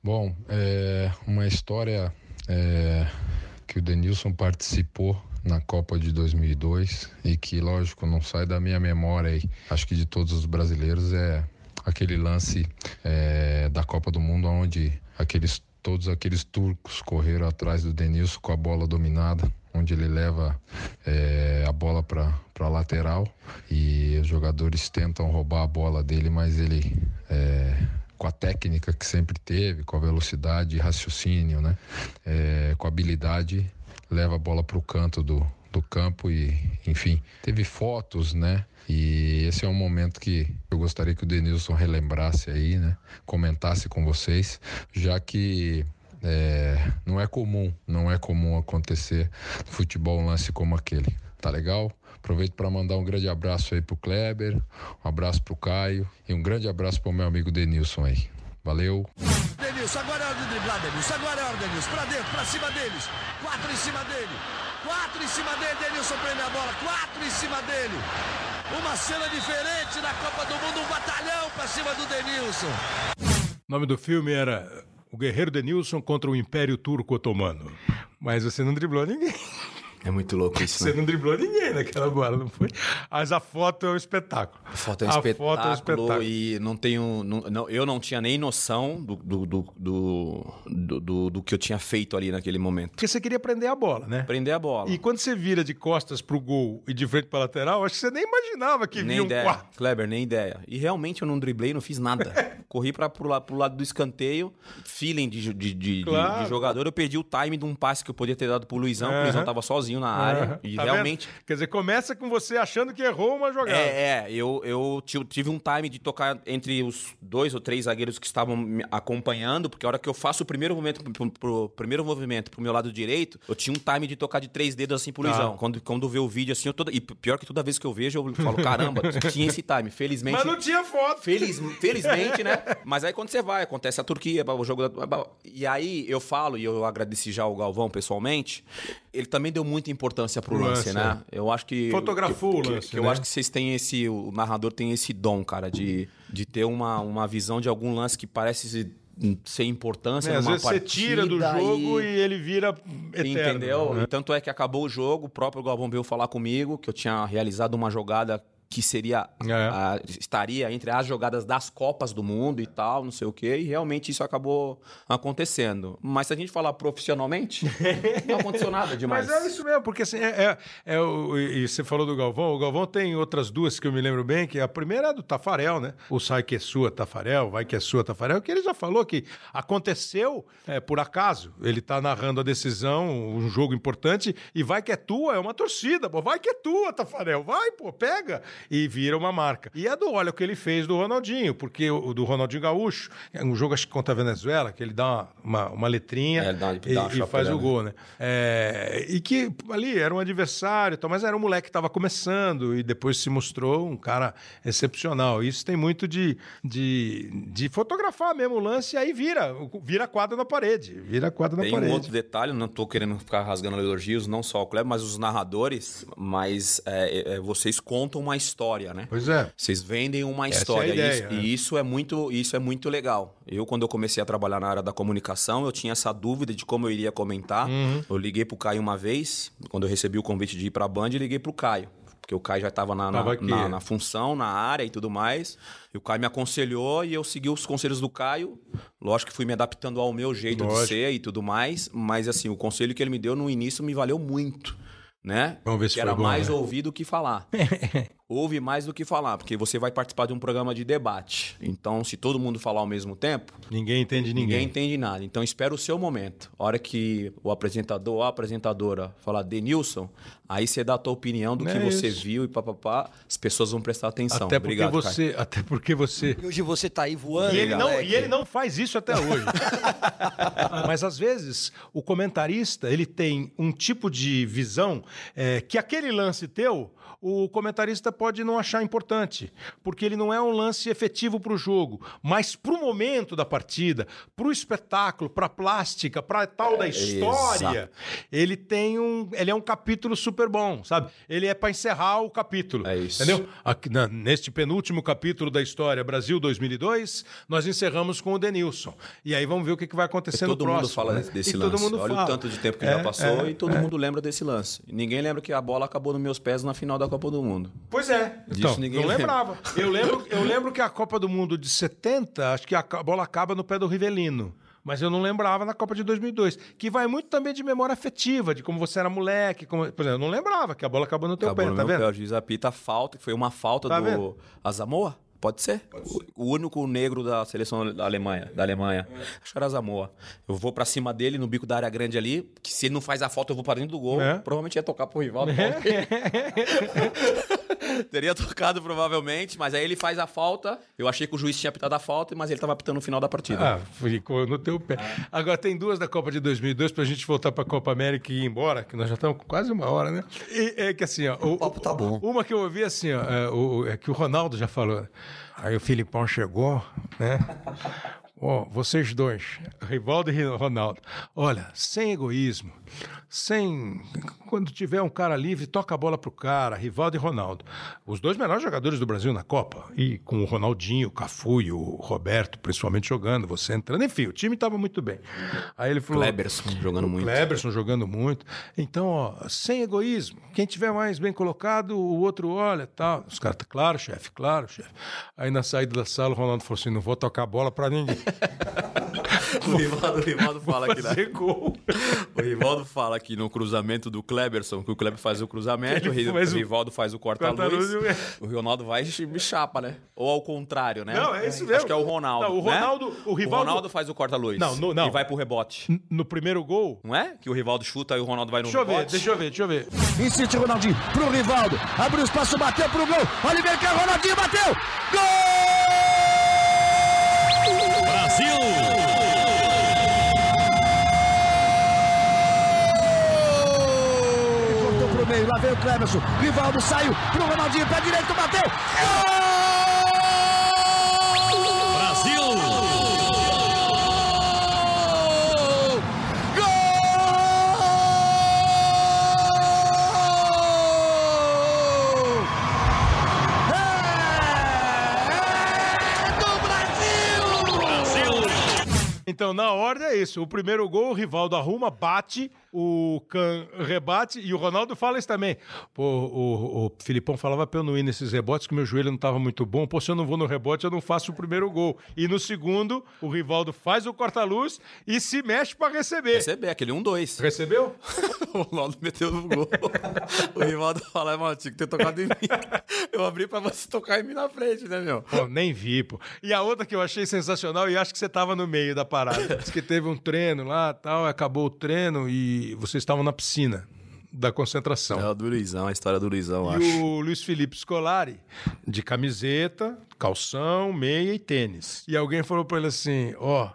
Bom, é uma história é, que o Denilson participou na Copa de 2002 e que, lógico, não sai da minha memória aí. Acho que de todos os brasileiros é aquele lance é, da Copa do Mundo onde aqueles todos aqueles turcos correram atrás do Denilson com a bola dominada, onde ele leva é, a bola para a lateral e os jogadores tentam roubar a bola dele, mas ele é, com a técnica que sempre teve, com a velocidade raciocínio, né? É, com a habilidade, leva a bola para o canto do, do campo e, enfim, teve fotos, né? E esse é um momento que eu gostaria que o Denilson relembrasse aí, né? Comentasse com vocês, já que é, não é comum, não é comum acontecer no futebol um lance como aquele. Tá legal? Aproveito para mandar um grande abraço aí pro Kleber, um abraço pro Caio e um grande abraço pro meu amigo Denilson aí. Valeu! Denilson, agora é hora de driblar, Denilson. Agora é hora, Denilson. Pra dentro, pra cima deles. Quatro em cima dele. Quatro em cima dele. Denilson prende a bola. Quatro em cima dele. Uma cena diferente na Copa do Mundo. Um batalhão pra cima do Denilson. O nome do filme era O Guerreiro Denilson contra o Império Turco Otomano. Mas você não driblou ninguém. É muito louco isso, Você né? não driblou ninguém naquela bola, não foi? Mas a foto é um espetáculo. A foto é um a espetáculo, foto é um espetáculo. e não tenho. Não, não- eu não tinha nem noção do, do, do, do, do- do- que eu tinha feito ali naquele momento. Porque você queria prender a bola, né? Prender a bola. E quando você vira de costas pro gol e de frente pra lateral, acho que você nem imaginava que Nem vinha um ideia. quarto. Kleber, nem ideia. E realmente eu não driblei, não fiz nada. Corri para pro, pro lado do escanteio, feeling de, de, de- de- Claro. de jogador. Eu perdi o time de um passe que eu podia ter dado pro Luizão, porque o Luizão tava sozinho na área. Aham. E Tá realmente. vendo? Quer dizer, começa com você achando que errou uma jogada. É, é, eu, eu ti- tive um time de tocar entre os dois ou três zagueiros que estavam me acompanhando, porque a hora que eu faço o primeiro movimento pro, pro- primeiro movimento pro meu lado direito, eu tinha um time de tocar de três dedos assim pro Tá. Luizão. Quando, quando vê o vídeo assim, eu toda, e pior que toda vez que eu vejo, eu falo, caramba, tinha esse time. Felizmente. Mas não tinha foto. Feliz, felizmente, né? Mas aí quando você vai, acontece a Turquia, o jogo da... E aí eu falo, e eu agradeci já o Galvão pessoalmente, ele também deu muita importância pro lance, lance, né? Eu acho que... Fotografou que, o lance, Que, que eu né? acho que vocês têm esse... O narrador tem esse dom, cara, de, de ter uma, uma visão de algum lance que parece se- sem importância É, às vezes você partida tira do jogo e... e ele vira eterno. Entendeu? né? E Tanto é que acabou o jogo, o próprio Galvão veio falar comigo que eu tinha realizado uma jogada que seria É. a- estaria entre as jogadas das Copas do Mundo e tal, não sei o quê, e realmente isso acabou acontecendo. Mas se a gente falar profissionalmente, não aconteceu nada demais. Mas é isso mesmo, porque assim, é, é, é o- e você falou do Galvão, o Galvão tem outras duas que eu me lembro bem, que a primeira é do Tafarel, né? O sai que é sua, Tafarel, vai que é sua, Tafarel, que ele já falou que aconteceu é, por acaso. Ele tá narrando a decisão, um jogo importante, e vai que é tua, é uma torcida, pô, vai que é tua, Tafarel, vai, pô, pega, e vira uma marca. E é do olha o que ele fez do Ronaldinho, porque o do Ronaldinho Gaúcho, é um jogo acho que contra a Venezuela, que ele dá uma, uma, uma letrinha É, dá e, dá uma e faz o gol, né? É, e que ali era um adversário, e tal, mas era um moleque que estava começando e depois se mostrou um cara excepcional. Isso tem muito de, de, de fotografar mesmo o lance e aí vira, vira quadro na parede, vira quadro na Tem parede. um outro detalhe, não tô querendo ficar rasgando elogios, não só o Kleber, mas os narradores, mas é, é, vocês contam uma história, né? Pois é. Vocês vendem uma Essa é a história. ideia, isso- né? E isso é muito, isso é muito legal. Eu, quando eu comecei a trabalhar na área da comunicação, eu tinha essa dúvida de como eu iria comentar. Uhum. Eu liguei pro Caio uma vez, quando eu recebi o convite de ir pra Band, eu liguei pro Caio. Porque o Caio já estava na, na, na- na função, na área e tudo mais. E o Caio me aconselhou e eu segui os conselhos do Caio. Lógico que fui me adaptando ao meu jeito Lógico. de ser e tudo mais. Mas, assim, o conselho que ele me deu no início me valeu muito. Né? Vamos ver se que foi era bom, mais né? ouvir do que falar. Ouve mais do que falar, porque você vai participar de um programa de debate. Então, se todo mundo falar ao mesmo tempo, Ninguém entende ninguém. ninguém entende nada. Então, espera o seu momento. A hora que o apresentador ou a apresentadora falar Denilson, aí você dá a tua opinião do que É você isso. viu e papapá, as pessoas vão prestar atenção. Até porque Obrigado, Caio. você, até porque você E hoje você tá aí voando, E ele, não, e ele não faz isso até hoje. Mas às vezes o comentarista ele tem um tipo de visão é, que aquele lance teu o comentarista pode não achar importante, porque ele não é um lance efetivo para o jogo, mas para o momento da partida, para o espetáculo, para a plástica, para tal da história, ele tem um, ele é um capítulo super bom, sabe? Ele é para encerrar o capítulo, É isso. entendeu? Aqui, na- neste penúltimo capítulo da história Brasil 2002, nós encerramos com o Denilson. E aí vamos ver o que, que vai acontecer no Todo próximo. mundo fala né? desse, E lance. todo Olha fala. o tanto de tempo que É, já passou é, e todo é. mundo lembra desse lance. Ninguém lembra que a bola acabou nos meus pés na final da Copa do Mundo. Pois é. Disso Então, ninguém lembrava. Eu lembro, eu lembro que a Copa do Mundo de 70, acho que a bola acaba no pé do Rivelino. Mas eu não lembrava na Copa de 2002. Que vai muito também de memória afetiva, de como você era moleque. Como... Por exemplo, eu não lembrava que a bola acabou no teu Acabou pé, no tá vendo? pé. O juiz apita a falta, que foi uma falta Tá do vendo? Azamoa? Pode ser? O, o único negro da seleção da Alemanha. Da Alemanha. Acho que era Azamoa. Eu vou pra cima dele, no bico da área grande ali, que se ele não faz a falta, eu vou pra dentro do gol. É. Provavelmente ia tocar pro rival. do Palmeiras. Teria tocado provavelmente, mas aí ele faz a falta. Eu achei que o juiz tinha apitado a falta, mas ele tava apitando no final da partida. Ah, ficou no teu pé. Agora tem duas da Copa de 2002 pra gente voltar pra Copa América e ir embora, que nós já estamos com quase uma hora, né? E é que assim, ó. O, papo tá bom. Uma que eu ouvi assim, ó, é, o, é que o Ronaldo já falou. Aí o Filipão chegou, né? Ó, vocês dois, Rivaldo e Ronaldo, olha, sem egoísmo, sem. Quando tiver um cara livre, toca a bola pro cara, Rivaldo e Ronaldo. Os dois melhores jogadores do Brasil na Copa. E com o Ronaldinho, o Cafu e o Roberto, principalmente jogando, você entrando. Enfim, o time estava muito bem. Aí ele falou. Kleberson jogando muito. Kleberson jogando muito. Então, ó, sem egoísmo. Quem tiver mais bem colocado, o outro olha, tal. Os caras, claro, chefe, claro, chefe. Aí na saída da sala, o Ronaldo falou assim: não vou tocar a bola pra ninguém. O Rivaldo, o Rivaldo fala aqui, né? Gol. O Rivaldo fala aqui no cruzamento do Kleberson, que o Kleber faz o cruzamento, o o o- Rivaldo faz o corta-luz, o Ronaldo vai e me chapa, né? Ou ao contrário, né? Não, é isso mesmo. Acho que é o Ronaldo, Não, o né? Ronaldo- o Rivaldo- Ronaldo faz o corta-luz Não, no- não. e vai pro rebote. No primeiro gol. Não é? Que o Rivaldo chuta e o Ronaldo vai no Deixa eu ver, rebote. deixa eu ver, deixa eu ver. Insiste Ronaldinho pro Rivaldo. Abriu espaço, bateu pro gol. Olha o mercado, Ronaldinho bateu. Brasil! Meio, lá veio o Clemerson. Rivaldo saiu pro Ronaldinho, pé direito, bateu. Gol! Brasil! Gol! É do Brasil! Brasil! Então, na ordem é isso. O primeiro gol, o Rivaldo arruma, bate, o Can rebate e o Ronaldo fala isso também. Pô, o, o Filipão falava pra eu não ir nesses rebotes que meu joelho não tava muito bom. Pô, se eu não vou no rebote, eu não faço o primeiro gol. E no segundo, o Rivaldo faz o corta-luz e se mexe pra receber. Receber, aquele 1-2. Recebeu? o Ronaldo meteu no gol. o Rivaldo fala, mano, tinha que ter tocado em mim. Eu abri pra você tocar em mim na frente, né, meu? Pô, nem vi, pô. E a outra que eu achei sensacional, e acho que você tava no meio da parada. Diz que teve um treino lá tal, acabou o treino e vocês estavam na piscina da concentração. É o do Luizão, a história do Luizão, eu acho. E o Luiz Felipe Scolari, de camiseta, calção, meia e tênis. E alguém falou pra ele assim: ó,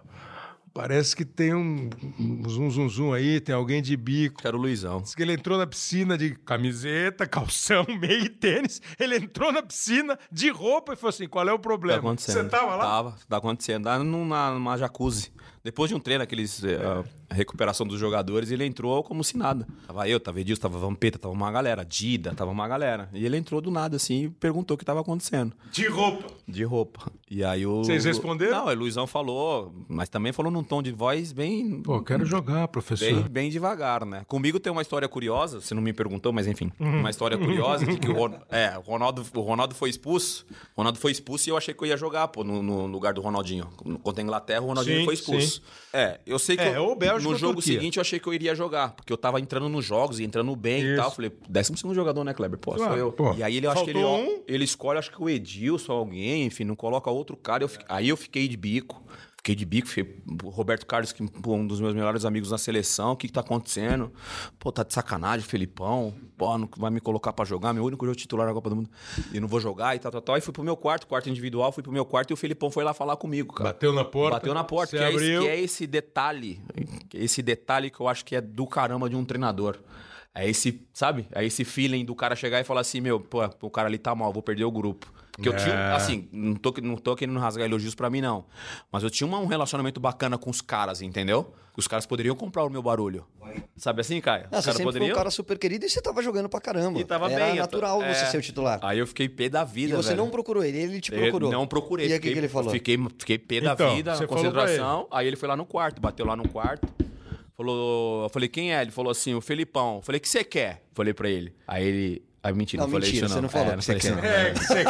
parece que tem um, um zum zum zum aí, tem alguém de bico. Que era o Luizão. Diz que ele entrou na piscina de camiseta, calção, meia e tênis. Ele entrou na piscina de roupa e falou assim: qual é o Tá problema? acontecendo. Você tava lá? Tava, tá acontecendo. Lá numa, numa jacuzzi. Depois de um treino, aqueles. eh, a recuperação dos jogadores, ele entrou como se nada. Tava eu, tava Edilson, tava Vampeta, tava uma galera. Dida, tava uma galera. E ele entrou do nada, assim, e perguntou o que tava acontecendo. De roupa. De roupa. E aí o. Vocês responderam? Não, o Luizão falou, mas também falou num tom de voz bem. Pô, quero jogar, professor. Bem, bem devagar, né? Comigo tem uma história curiosa, você não me perguntou, mas enfim, uma história curiosa de que o, Ron- é, o, Ronaldo, o Ronaldo foi expulso. O Ronaldo foi expulso e eu achei que eu ia jogar, pô, no, no lugar do Ronaldinho. Contra a Inglaterra, o Ronaldinho Sim, foi expulso. É, eu sei que É, eu- no jogo Turquia. seguinte eu achei que eu iria jogar, porque eu tava entrando nos jogos e entrando bem e Isso. tal. Falei, décimo segundo jogador, né, Kleber? Pô, Claro, sou eu. pô. E aí ele acho que ele, um. ele escolhe, acho que o Edilson, alguém, enfim, não coloca outro cara. Eu aí eu fiquei de bico. Fiquei de bico, fiquei, Roberto Carlos, que pô, um dos meus melhores amigos na seleção, o que, que tá acontecendo? Pô, tá de sacanagem, Felipão. Pô, não vai me colocar pra jogar, meu único jogo titular na Copa do Mundo. E não vou jogar e tal, tal, tal. Aí fui pro meu quarto, quarto individual, fui pro meu quarto e o Felipão foi lá falar comigo, cara. Bateu na porta. Bateu na porta, que é, esse, que é esse detalhe. Esse detalhe que eu acho que é do caramba de um treinador. É esse, sabe? É esse feeling do cara chegar e falar assim: meu, pô, o cara ali tá mal, vou perder o grupo. Porque eu É. tinha, assim, não tô, não tô querendo rasgar elogios pra mim, não. Mas eu tinha uma- um relacionamento bacana com os caras, entendeu? Os caras poderiam comprar o meu barulho. Sabe assim, Caio? Ah, os você caras sempre foi um cara super querido e você tava jogando pra caramba. E tava Era bem. eu natural tô- você é. ser o titular. Aí eu fiquei pé da E vida, você velho. não procurou ele, ele te Eu procurou. não procurei. E aí o que, que ele falou? Fiquei, fiquei pé da Então, vida, concentração. Aí ele foi lá no quarto, bateu lá no quarto. Falou, eu falei, quem é? Ele falou assim, o Felipão. Eu falei, o que você quer? Falei pra ele. Aí ele. Aí mentira, Não, não, falei mentira, isso você não. não falou É, o que você falei isso quer. não. É, que você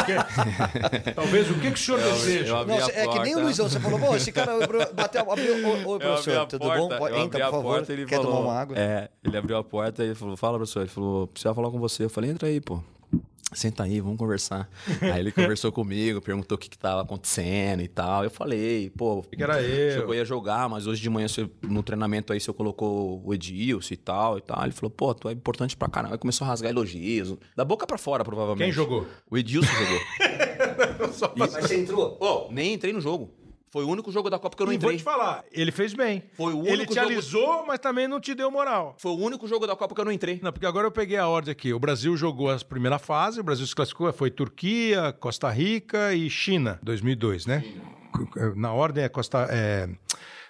quer. Talvez o que, que o senhor deseja? eu Não, é que nem o. Luizão, você falou, pô, esse cara abriu- bateu, abriu, Eu abri professor, a tudo porta, bom? Eu Entra, por favor, porta, ele quer falou, tomar uma água? É, ele abriu a porta e falou, fala, professor. Ele falou, precisa falar com você. Eu falei, entra aí, pô. Senta aí, vamos conversar. aí ele conversou comigo, perguntou o que que tava acontecendo e tal. Eu falei, pô, que era eu. eu ia jogar, mas hoje de manhã você- no treinamento aí você colocou o Edilson e tal e tal. Ele falou, pô, tu é importante pra caramba. Aí começou a rasgar elogios. Da boca pra fora, provavelmente. Quem jogou? O Edilson jogou. Mas você entrou? Ô, nem entrei no jogo. Foi o único jogo da Copa que eu não E vou entrei. te falar, ele fez bem. Foi o Ele único te jogo- alisou, mas também não te deu moral. Foi o único jogo da Copa que eu não entrei. Não, porque agora eu peguei a ordem aqui. O Brasil jogou a primeira fase, o Brasil se classificou, foi Turquia, Costa Rica e China, 2002, né? na ordem é Costa. É,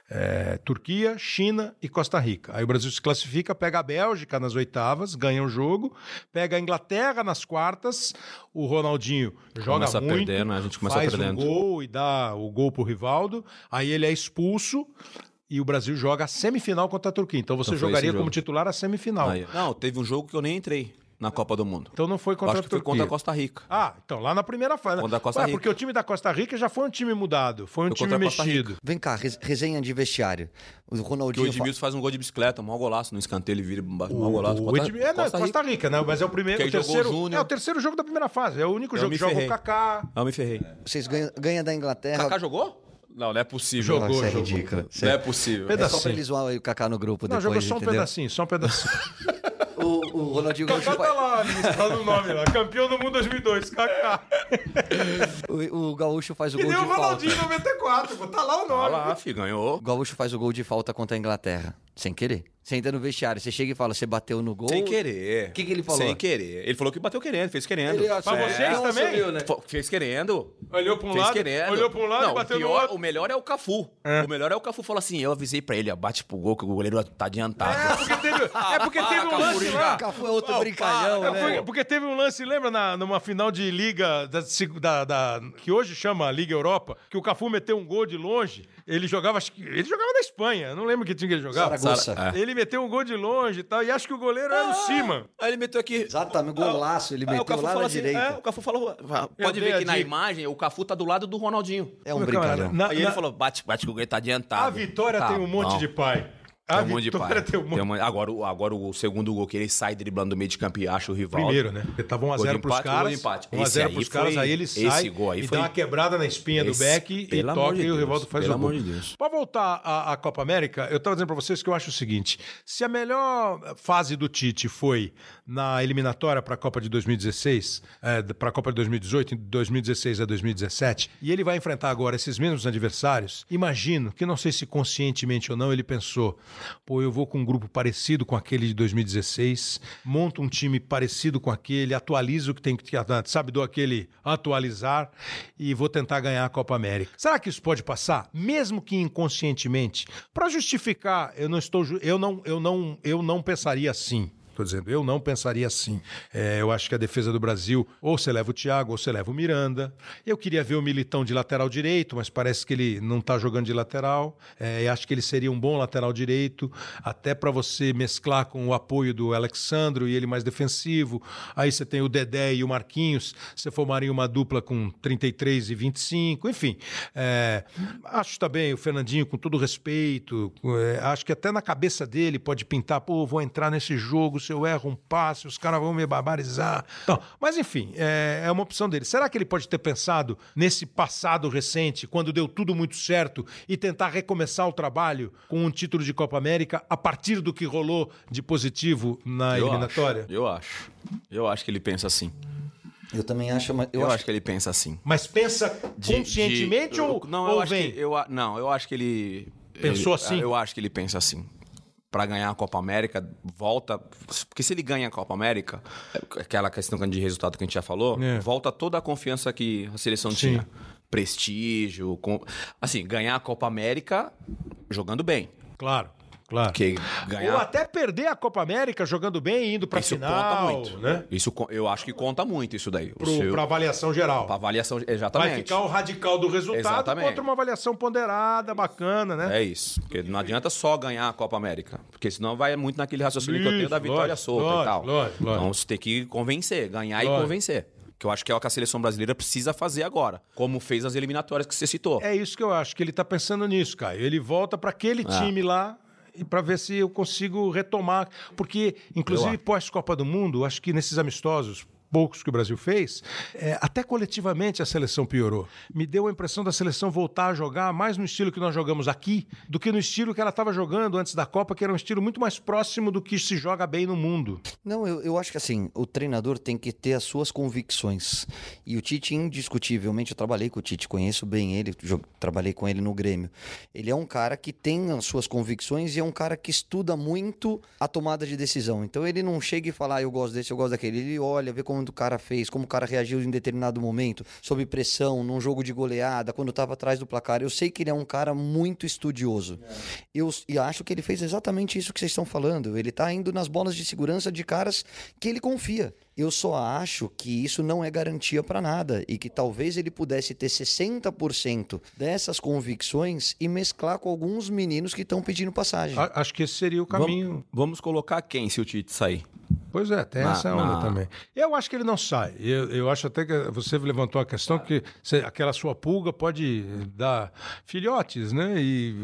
é, Turquia, China e Costa Rica. Aí o Brasil se classifica, pega a Bélgica nas oitavas, ganha o jogo, pega a Inglaterra nas quartas, o Ronaldinho joga Começa a muito, perder, né? A gente começa faz perdendo. um gol e dá o gol pro Rivaldo, aí ele é expulso e o Brasil joga a semifinal contra a Turquia. Então você Então jogaria como titular a semifinal. Aí, não, teve um jogo que eu nem entrei na Copa do Mundo. Então não foi Eu contra acho a que foi Turquia. contra a Costa Rica. Ah, então lá na primeira fase. Contra a Costa Ué, Rica. Porque o time da Costa Rica já foi um time mudado, foi um Foi time mexido. Rica. Vem cá, res- resenha de vestiário. O Que o Ronaldinho. fa- Edmilson faz um gol de bicicleta, um mau golaço no escanteio, ele vira um mau golaço. O Costa- Edmi- é, não, Costa Costa, Rica. Rica, né? Mas é o primeiro, o terceiro. o. É o terceiro jogo da primeira fase. É o único Eu jogo me que joga o. Kaká. Ah, eu me ferrei. Vocês ganham, ganham da Inglaterra. Kaká jogou? Não, não é possível. Jogou, Nossa, é jogou. ridículo. Não é possível. É só pra Pedacinho. eles zoar o Kaká no grupo Não, depois, jogou só um entendeu? pedacinho, só um pedacinho. O, o Ronaldinho Gaúcho Kaká tá faz, lá, listado o nome lá. Campeão do mundo 2002, Kaká. o, o Gaúcho faz o E gol deu de o falta. Ronaldinho em 94, pô. Tá lá o nome. lá, filho, ganhou. O Gaúcho faz o gol de falta contra a Inglaterra. Sem querer. Você entra no vestiário, você chega e fala, você bateu no gol. Sem querer. O que que ele falou? Sem querer. Ele falou que bateu querendo, fez querendo. Ele, ó, Pra é, vocês também? assumiu, né? Fez querendo. Olhou pra um Fez lado, querendo. olhou pra um lado não, e bateu o no pior, outro. O melhor é o Cafu. O melhor é o Cafu falou assim: eu avisei pra ele, abate pro gol, que o goleiro tá adiantado. É, porque teve, é porque teve um lance Cafuringa. lá. Cafu é outro Não, brincalhão, para, né? Porque, porque teve um lance, lembra, na, numa final de Liga, da, da- da- que hoje chama Liga Europa, que o Cafu meteu um gol de longe. Ele jogava, acho que- ele jogava na Espanha, não lembro que time que ele jogava. Saragossa. Sara- Ele meteu um gol de longe e tal, e acho que o goleiro era no cima. Aí ele meteu aqui. Exatamente, golaço, ele Aí o meteu Cafu lá na assim, direita. é, o Cafu falou, pode ver que na dica. imagem o Cafu tá do lado do Ronaldinho. É um brincalhão. na- Aí ele falou, bate, bate que o goleiro tá adiantado. A vitória Tá tem um monte de pai. A Tem um monte de pai. tem um Tem uma- agora, o- agora o segundo gol que ele sai driblando do meio de campo e acha o rival. Primeiro, né? Porque tava 1x0 Gol de pros caras. gol de empate. 1x0 Esse aí pros caras, foi- aí ele esse sai gol aí e foi- dá uma quebrada na espinha do Esse- Beck e pelo toca de e o Rivaldo faz pelo o gol. amor de Deus. Pra voltar à, à Copa América, eu tava dizendo pra vocês que eu acho o seguinte: se a melhor fase do Tite foi na eliminatória pra Copa de 2016, é, pra Copa de 2018, de 2016 a 2017, e ele vai enfrentar agora esses mesmos adversários, imagino que não sei se conscientemente ou não, ele pensou: pô, eu vou com um grupo parecido com aquele de 2016, monto um time parecido com aquele, atualizo o que tem que, sabe, dou aquele atualizar e vou tentar ganhar a Copa América. Será que isso pode passar, mesmo que inconscientemente, para justificar? Eu não estou, eu não, eu não, eu não pensaria assim. Tô dizendo, eu não pensaria assim. É, eu acho que a defesa do Brasil, ou você leva o Thiago, ou você leva o Miranda. Eu queria ver o Militão de lateral direito, mas parece que ele não tá jogando de lateral. É, acho que ele seria um bom lateral direito, até para você mesclar com o apoio do Alexandro e ele mais defensivo. Aí você tem o Dedé e o Marquinhos, você formaria uma dupla com 33 e 25, enfim. É, acho também o Fernandinho, com todo respeito, é, acho que até na cabeça dele pode pintar, pô, vou entrar nesse jogo, se eu erro um passe, os caras vão me barbarizar. Não, mas enfim, é, é uma opção dele. Será que ele pode ter pensado nesse passado recente, quando deu tudo muito certo, e tentar recomeçar o trabalho com um título de Copa América a partir do que rolou de positivo na Eu eliminatória? acho, eu acho. Eu acho que ele pensa assim. Eu também acho, mas Eu, eu, acho, acho que ele pensa assim. Mas pensa De- conscientemente de- ou, não, ou eu acho vem? Que, eu, não, eu acho que ele. Pensou ele- assim? Eu acho que ele pensa assim. Pra ganhar a Copa América, volta. Porque se ele ganha a Copa América, aquela questão de resultado que a gente já falou, É. volta toda a confiança que a seleção Sim. tinha. Prestígio. Com... Assim, ganhar a Copa América jogando bem. Claro, claro. Porque ganhar. Ou até perder a Copa América jogando bem e indo pra isso final, conta muito. né? Isso, co- eu acho que conta muito isso daí. Pro, seu- Pra avaliação geral. pra avaliação. Exatamente. Vai ficar o radical do resultado Exatamente. contra uma avaliação ponderada, bacana, né? É isso. Porque não adianta só ganhar a Copa América. Porque senão vai muito naquele raciocínio que eu tenho Isso, da vitória lógico, solta lógico, e tal. lógico, lógico. Então você tem que convencer, ganhar e Lógico. convencer. Que eu acho que é o que a seleção brasileira precisa fazer agora. Como fez as eliminatórias que você citou. É isso que eu acho, que ele tá pensando nisso, Caio. Ele volta para aquele Ah. time lá e para ver se eu consigo retomar. Porque, inclusive, pós-Copa do Mundo, acho que nesses amistosos poucos que o Brasil fez, é, até coletivamente a seleção piorou. Me deu a impressão da seleção voltar a jogar mais no estilo que nós jogamos aqui do que no estilo que ela estava jogando antes da Copa, que era um estilo muito mais próximo do que se joga bem no mundo. Não, eu, eu acho que assim, o treinador tem que ter as suas convicções. E o Tite, indiscutivelmente, eu trabalhei com o Tite, conheço bem ele, trabalhei com ele no Grêmio. Ele é um cara que tem as suas convicções e é um cara que estuda muito a tomada de decisão. Então ele não chega e fala, ah, eu gosto desse, eu gosto daquele. Ele olha, vê como quanto o cara fez, como o cara reagiu em determinado momento, sob pressão, num jogo de goleada, quando estava atrás do placar. Eu sei que ele é um cara muito estudioso. Eu e acho que ele fez exatamente isso que vocês estão falando. Ele tá indo nas bolas de segurança de caras que ele confia. Eu só acho que isso não é garantia para nada e que talvez ele pudesse ter 60% dessas convicções e mesclar com alguns meninos que estão pedindo passagem. A- Acho que esse seria o caminho. Vamos, vamos colocar quem se o Tite sair? Pois é, tem Na- essa onda na- também. Eu acho que ele não sai. Eu, eu acho até que você levantou a questão que você- aquela sua pulga pode dar filhotes, né? E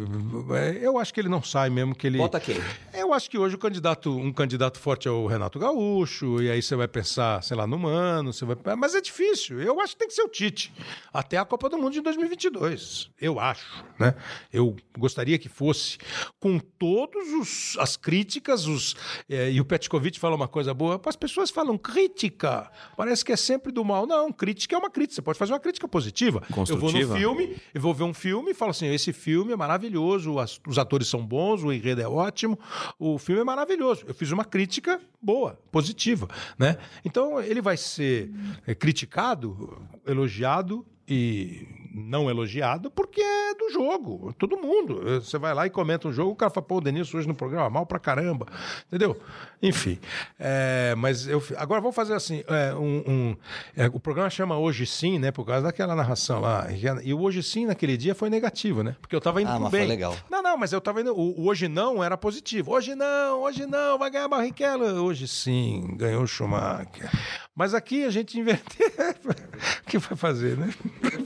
é, eu acho que ele não sai mesmo que ele. Bota quem? Eu acho que hoje o candidato, um candidato forte é o Renato Gaúcho, e aí você vai pensar, sei lá, no Mano, você vai, mas é difícil. Eu acho que tem que ser o Tite até a Copa do Mundo de 2022. Eu acho, né? Eu gostaria que fosse com todos os as críticas, os é, e o Petkovic fala uma coisa boa, as pessoas falam crítica, parece que é sempre do mal. Não, crítica é uma crítica, você pode fazer uma crítica positiva. Eu vou no filme, eu vou ver um filme e falo assim: esse filme é maravilhoso, as- os atores são bons, o enredo é ótimo, o filme é maravilhoso. Eu fiz uma crítica boa, positiva, né? Então ele vai ser é, criticado, elogiado e não elogiado porque é do jogo. Todo mundo. Você vai lá e comenta um jogo, o cara fala, pô, o Denilson hoje no programa mal pra caramba. Entendeu? Enfim. É, mas eu. Agora vamos fazer assim: é, um, um- é, o programa chama Hoje Sim, né? Por causa daquela narração lá. E o Hoje Sim naquele dia foi negativo, né? Porque eu tava indo Ah, mas bem. foi legal. Não, não, mas eu tava indo. O, o Hoje Não era positivo. Hoje não, hoje não, vai ganhar Barrichello. Hoje sim, ganhou o Schumacher. Mas aqui a gente inverteu. o que vai fazer, né?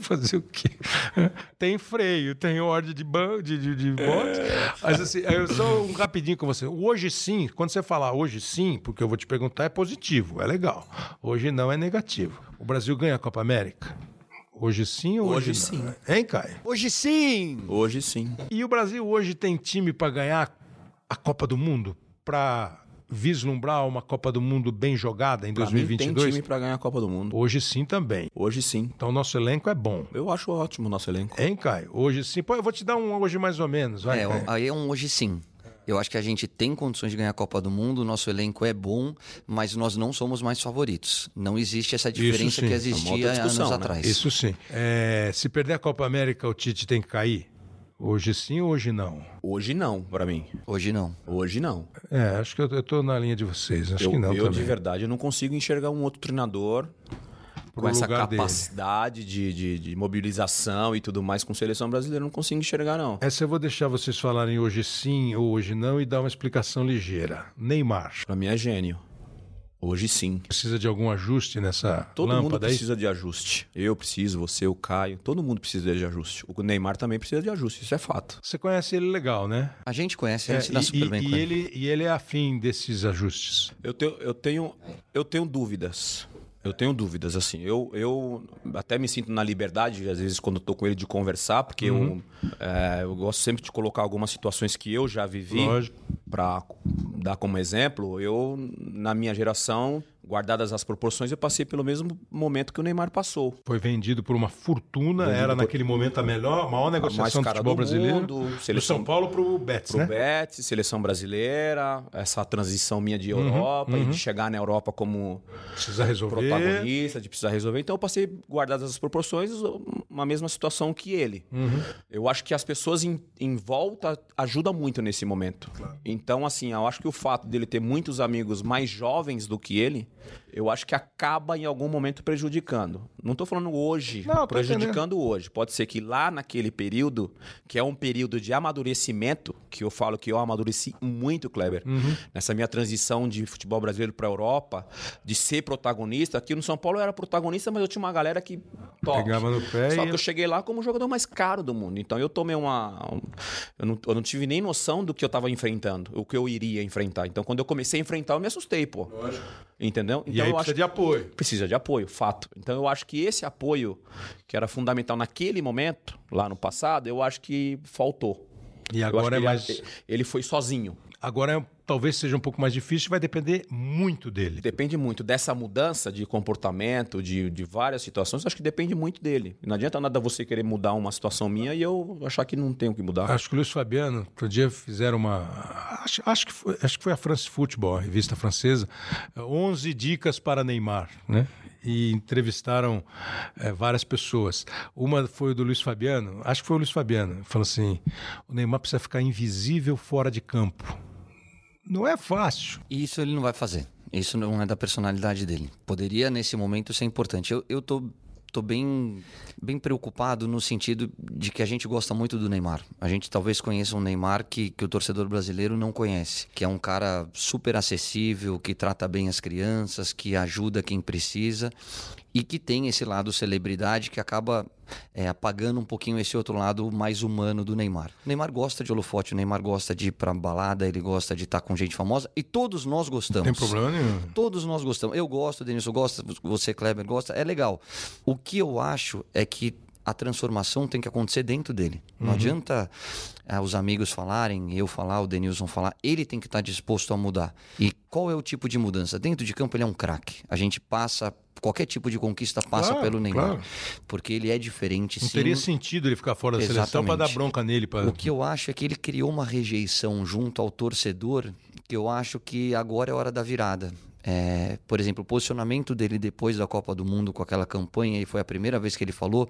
Fazer o quê? Tem freio, tem ordem de ban de, de, de boxe. Mas assim, eu só um rapidinho com você. Hoje sim, quando você falar hoje sim, porque eu vou te perguntar, é positivo, é legal. Hoje não é negativo. O Brasil ganha a Copa América? Hoje sim ou hoje, Hoje não? sim. Hein, Caio? Hoje sim! Hoje sim. E o Brasil hoje tem time para ganhar a Copa do Mundo? Para vislumbrar uma Copa do Mundo bem jogada em Pra mim, tem 2022? time pra ganhar a Copa do Mundo. Hoje sim também. Hoje sim. Então nosso elenco é bom. Eu acho ótimo o nosso elenco. Hein, Caio? Hoje sim. Pô, eu vou te dar um hoje mais ou menos. Vai, É, Caio. aí é um hoje sim. Eu acho que a gente tem condições de ganhar a Copa do Mundo, o nosso elenco é bom, mas nós não somos mais favoritos. Não existe essa diferença que É existia discussão, anos né? atrás. Isso sim. É, se perder a Copa América, o Tite tem que cair? Hoje sim ou hoje não? Hoje não, pra mim. Hoje não. Hoje não. É, acho que eu, eu tô na linha de vocês. Acho eu, que não eu também. de verdade, eu não consigo enxergar um outro treinador Pro com essa capacidade de, de, de mobilização e tudo mais com seleção brasileira. Eu não consigo enxergar, não. Essa eu vou deixar vocês falarem hoje sim ou hoje não e dar uma explicação ligeira. Neymar. Pra mim é gênio. Hoje sim. Precisa de algum ajuste nessa Todo mundo lâmpada aí? precisa de ajuste. Eu preciso, você, o Caio. Todo mundo precisa de ajuste. O Neymar também precisa de ajuste. Isso é fato. Você conhece ele legal, né? A gente conhece, a gente se É, dá e, super bem e- com e ele. ele, e ele é afim desses ajustes. Eu tenho, eu tenho, eu tenho dúvidas. Eu tenho dúvidas, assim. Eu, eu até me sinto na liberdade, às vezes, quando eu tô com ele, de conversar, porque Uhum. eu, é, eu gosto sempre de colocar algumas situações que eu já vivi Lógico. para dar como exemplo. Eu, na minha geração, guardadas as proporções, eu passei pelo mesmo momento que o Neymar passou. Foi vendido por uma fortuna, Vendido era por- naquele momento a melhor, a maior negociação do cara futebol do brasileiro. mundo, do seleção- São Paulo pro Betis, Pro né? Betis, seleção brasileira, essa transição minha de Uhum, Europa e de chegar na Europa como protagonista, de precisar resolver. Então eu passei, guardadas as proporções, uma mesma situação que ele. Uhum. Eu acho que as pessoas em, em volta ajudam muito nesse momento. Então, assim, eu acho que o fato dele ter muitos amigos mais jovens do que ele, eu acho que acaba em algum momento prejudicando. Não tô falando hoje, Não, prejudicando hoje. Pode ser que lá naquele período, que é um período de amadurecimento, que eu falo que eu amadureci muito, Kleber, Uhum. nessa minha transição de futebol brasileiro para Europa, de ser protagonista. Aqui no São Paulo eu era protagonista, mas eu tinha uma galera que top. Pegava no pé Só e- que eu cheguei lá como o jogador mais caro do mundo. Então eu tomei uma. um- eu, não, eu não tive nem noção do que eu tava enfrentando, o que eu iria enfrentar. Então quando eu comecei a enfrentar, eu me assustei, pô. Entendeu? Então E aí eu precisa acho de apoio. precisa de apoio, fato. Então eu acho que esse apoio, que era fundamental naquele momento, lá no passado, eu acho que faltou. E agora é mais. ele, ele foi sozinho. Agora é- talvez seja um pouco mais difícil, vai depender muito dele. Depende muito dessa mudança de comportamento, de, de várias situações, acho que depende muito dele. Não adianta nada você querer mudar uma situação minha e eu achar que não tenho que mudar. Acho que o Luiz Fabiano, outro dia fizeram uma. Acho, acho, que, foi, acho que foi a France Football, a revista francesa, 11 dicas para Neymar, né? E entrevistaram é, várias pessoas. Uma foi do Luiz Fabiano, acho que foi o Luiz Fabiano, falou assim: o Neymar precisa ficar invisível fora de campo. Não é fácil. E isso ele não vai fazer. Isso não é da personalidade dele. Poderia, nesse momento, ser importante. Eu, eu tô tô bem, bem preocupado no sentido de que a gente gosta muito do Neymar. A gente talvez conheça um Neymar que, que o torcedor brasileiro não conhece, que é um cara super acessível, que trata bem as crianças, que ajuda quem precisa e que tem esse lado celebridade que acaba é, apagando um pouquinho esse outro lado mais humano do Neymar. O Neymar gosta de holofote, o Neymar gosta de ir pra balada, ele gosta de estar com gente famosa e todos nós gostamos. Não tem problema nenhum. Todos nós gostamos. Eu gosto, Denilson gosta, você, Kleber, gosta, é legal. O que eu acho é que a transformação tem que acontecer dentro dele. Não uhum. adianta ah, os amigos falarem, eu falar, o Denilson falar. Ele tem que estar disposto a mudar. E qual é o tipo de mudança? Dentro de campo ele é um craque. A gente passa qualquer tipo de conquista passa claro, pelo Neymar. Claro. Porque ele é diferente, Não sim. teria sentido ele ficar fora da Exatamente. seleção para dar bronca nele. Pra... O que eu acho é que ele criou uma rejeição junto ao torcedor que eu acho que agora é hora da virada. É, por exemplo, o posicionamento dele depois da Copa do Mundo com aquela campanha, e foi a primeira vez que ele falou,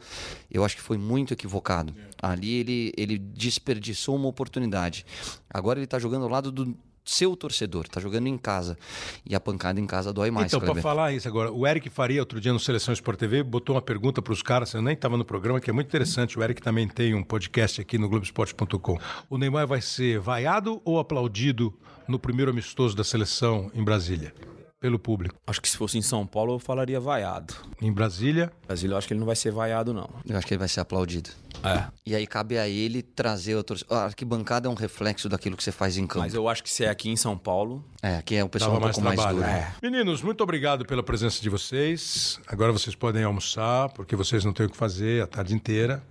eu acho que foi muito equivocado. Ali ele, ele desperdiçou uma oportunidade. Agora ele está jogando ao lado do, seu torcedor, está jogando em casa. E a pancada em casa dói mais. Então, para falar isso agora, o Eric Faria, outro dia no Seleção Sport TV, botou uma pergunta para os caras, eu nem estava no programa, que é muito interessante. O Eric também tem um podcast aqui no Globoesporte.com. O Neymar vai ser vaiado ou aplaudido no primeiro amistoso da seleção em Brasília? Pelo público. Acho que se fosse em São Paulo eu falaria vaiado. Em Brasília? Brasília eu acho que ele não vai ser vaiado, não. Eu acho que ele vai ser aplaudido. É. E aí cabe a ele trazer o torcedor. A arquibancada é um reflexo daquilo que você faz em campo. Mas eu acho que se é aqui em São Paulo. É, aqui é o pessoal um pouco mais, mais duro. É. Meninos, muito obrigado pela presença de vocês. Agora vocês podem almoçar, porque vocês não têm o que fazer a tarde inteira.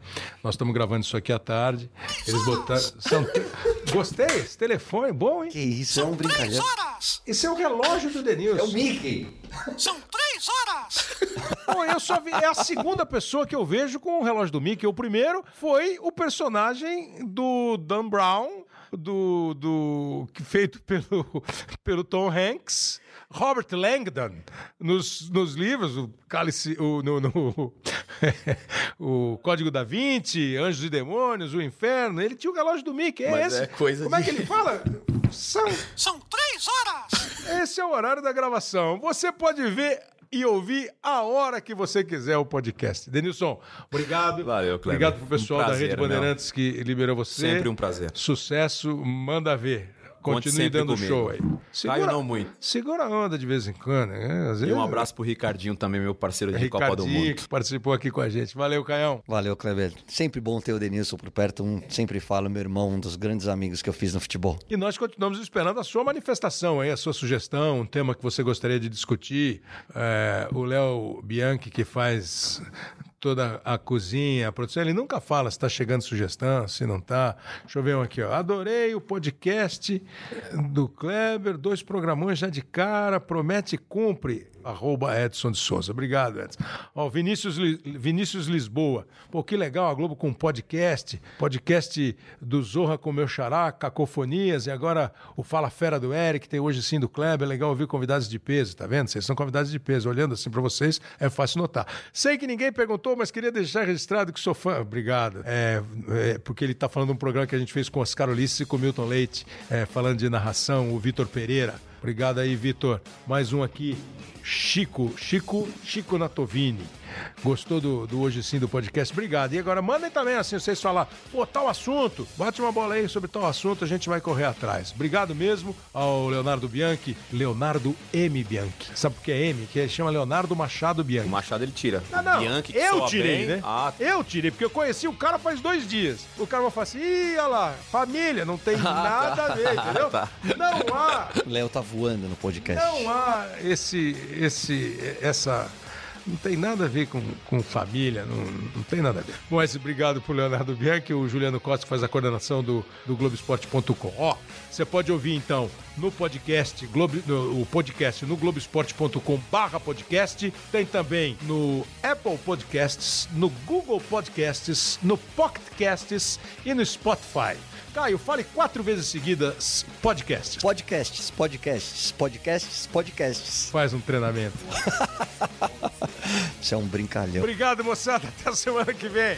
Nós estamos gravando isso aqui à tarde. Eles botaram. São... Gostei, esse telefone, bom, hein? Que isso, é um brincadeira. Esse é o relógio do Denilson. É o Mickey. São três horas! Bom, eu só vi, é a segunda pessoa que eu vejo com o relógio do Mickey. O primeiro foi o personagem do Dan Brown, do, do feito pelo, pelo Tom Hanks. Robert Langdon, nos, nos livros, o Cálice, o, no, no o Código da Vinci, Anjos e Demônios, o Inferno, ele tinha o relógio do Mickey. É Mas esse. É coisa Como de... é que ele fala? São... São três horas! Esse é o horário da gravação. Você pode ver e ouvir a hora que você quiser o podcast. Denilson, obrigado. Valeu, Cleber. Obrigado pro pessoal um prazer, da Rede Bandeirantes meu. que liberou você. Sempre um prazer. Sucesso, manda ver. Continue dando comigo. show aí. Segura, Caio não muito. Segura a onda de vez em quando. Né? Vezes... E um abraço pro Ricardinho também, meu parceiro de Ricardinho, Copa do Mundo. que participou aqui com a gente. Valeu, Caião. Valeu, Kleber. Sempre bom ter o Denilson por perto. Um, sempre falo, meu irmão, um dos grandes amigos que eu fiz no futebol. E nós continuamos esperando a sua manifestação aí, a sua sugestão, um tema que você gostaria de discutir. É, o Léo Bianchi, que faz toda a cozinha, a produção, ele nunca fala se está chegando sugestão, se não está. Deixa eu ver um aqui, ó. Adorei o podcast do Kleber, dois programões já de cara, promete e cumpre arroba Edson de Souza. Obrigado, Edson. Ó, Vinícius, Vinícius Lisboa. Pô, que legal a Globo com podcast. Podcast do Zorra com meu xará, Cacofonias, e agora o Fala Fera do Eric, tem hoje sim do Kleber. Legal ouvir convidados de peso, tá vendo? Vocês são convidados de peso. Olhando assim para vocês, é fácil notar. Sei que ninguém perguntou, mas queria deixar registrado que sou fã. Obrigado. É, é porque ele tá falando de um programa que a gente fez com Oscar Ulisses e com Milton Leite, é, falando de narração, o Vitor Pereira. Obrigado aí, Vitor. Mais um aqui. Chico, Chico, Chico Natovini. Gostou do, do Hoje Sim do podcast? Obrigado. E agora mandem também assim, vocês falar, pô, tal assunto, bate uma bola aí sobre tal assunto, a gente vai correr atrás. Obrigado mesmo ao Leonardo Bianchi, Leonardo M. Bianchi. Sabe por que é M? Que ele chama Leonardo Machado Bianchi. O Machado ele tira. Não, não, Bianchi, eu tirei, bem. né? Ah. Eu tirei, porque eu conheci o cara faz dois dias. O cara vai falar assim, ih, olha lá, família, não tem ah, nada tá. a ver, entendeu? tá. Não há... Léo tá voando no podcast. Não há esse, esse, essa Não tem nada a ver com, com família, não, não tem nada a ver. Bom, mas obrigado pro Leonardo Bianchi, o Juliano Costa que faz a coordenação do, do Globoesporte.com. Ó, você pode ouvir então no podcast, Globo, no, o podcast no globesport.com barra podcast. Tem também no Apple Podcasts, no Google Podcasts, no Pocket Casts e no Spotify. Caio, fale quatro vezes seguidas podcast. Podcasts, podcasts, podcasts, podcasts. Faz um treinamento. Você é um brincalhão. Obrigado, moçada. Até a semana que vem.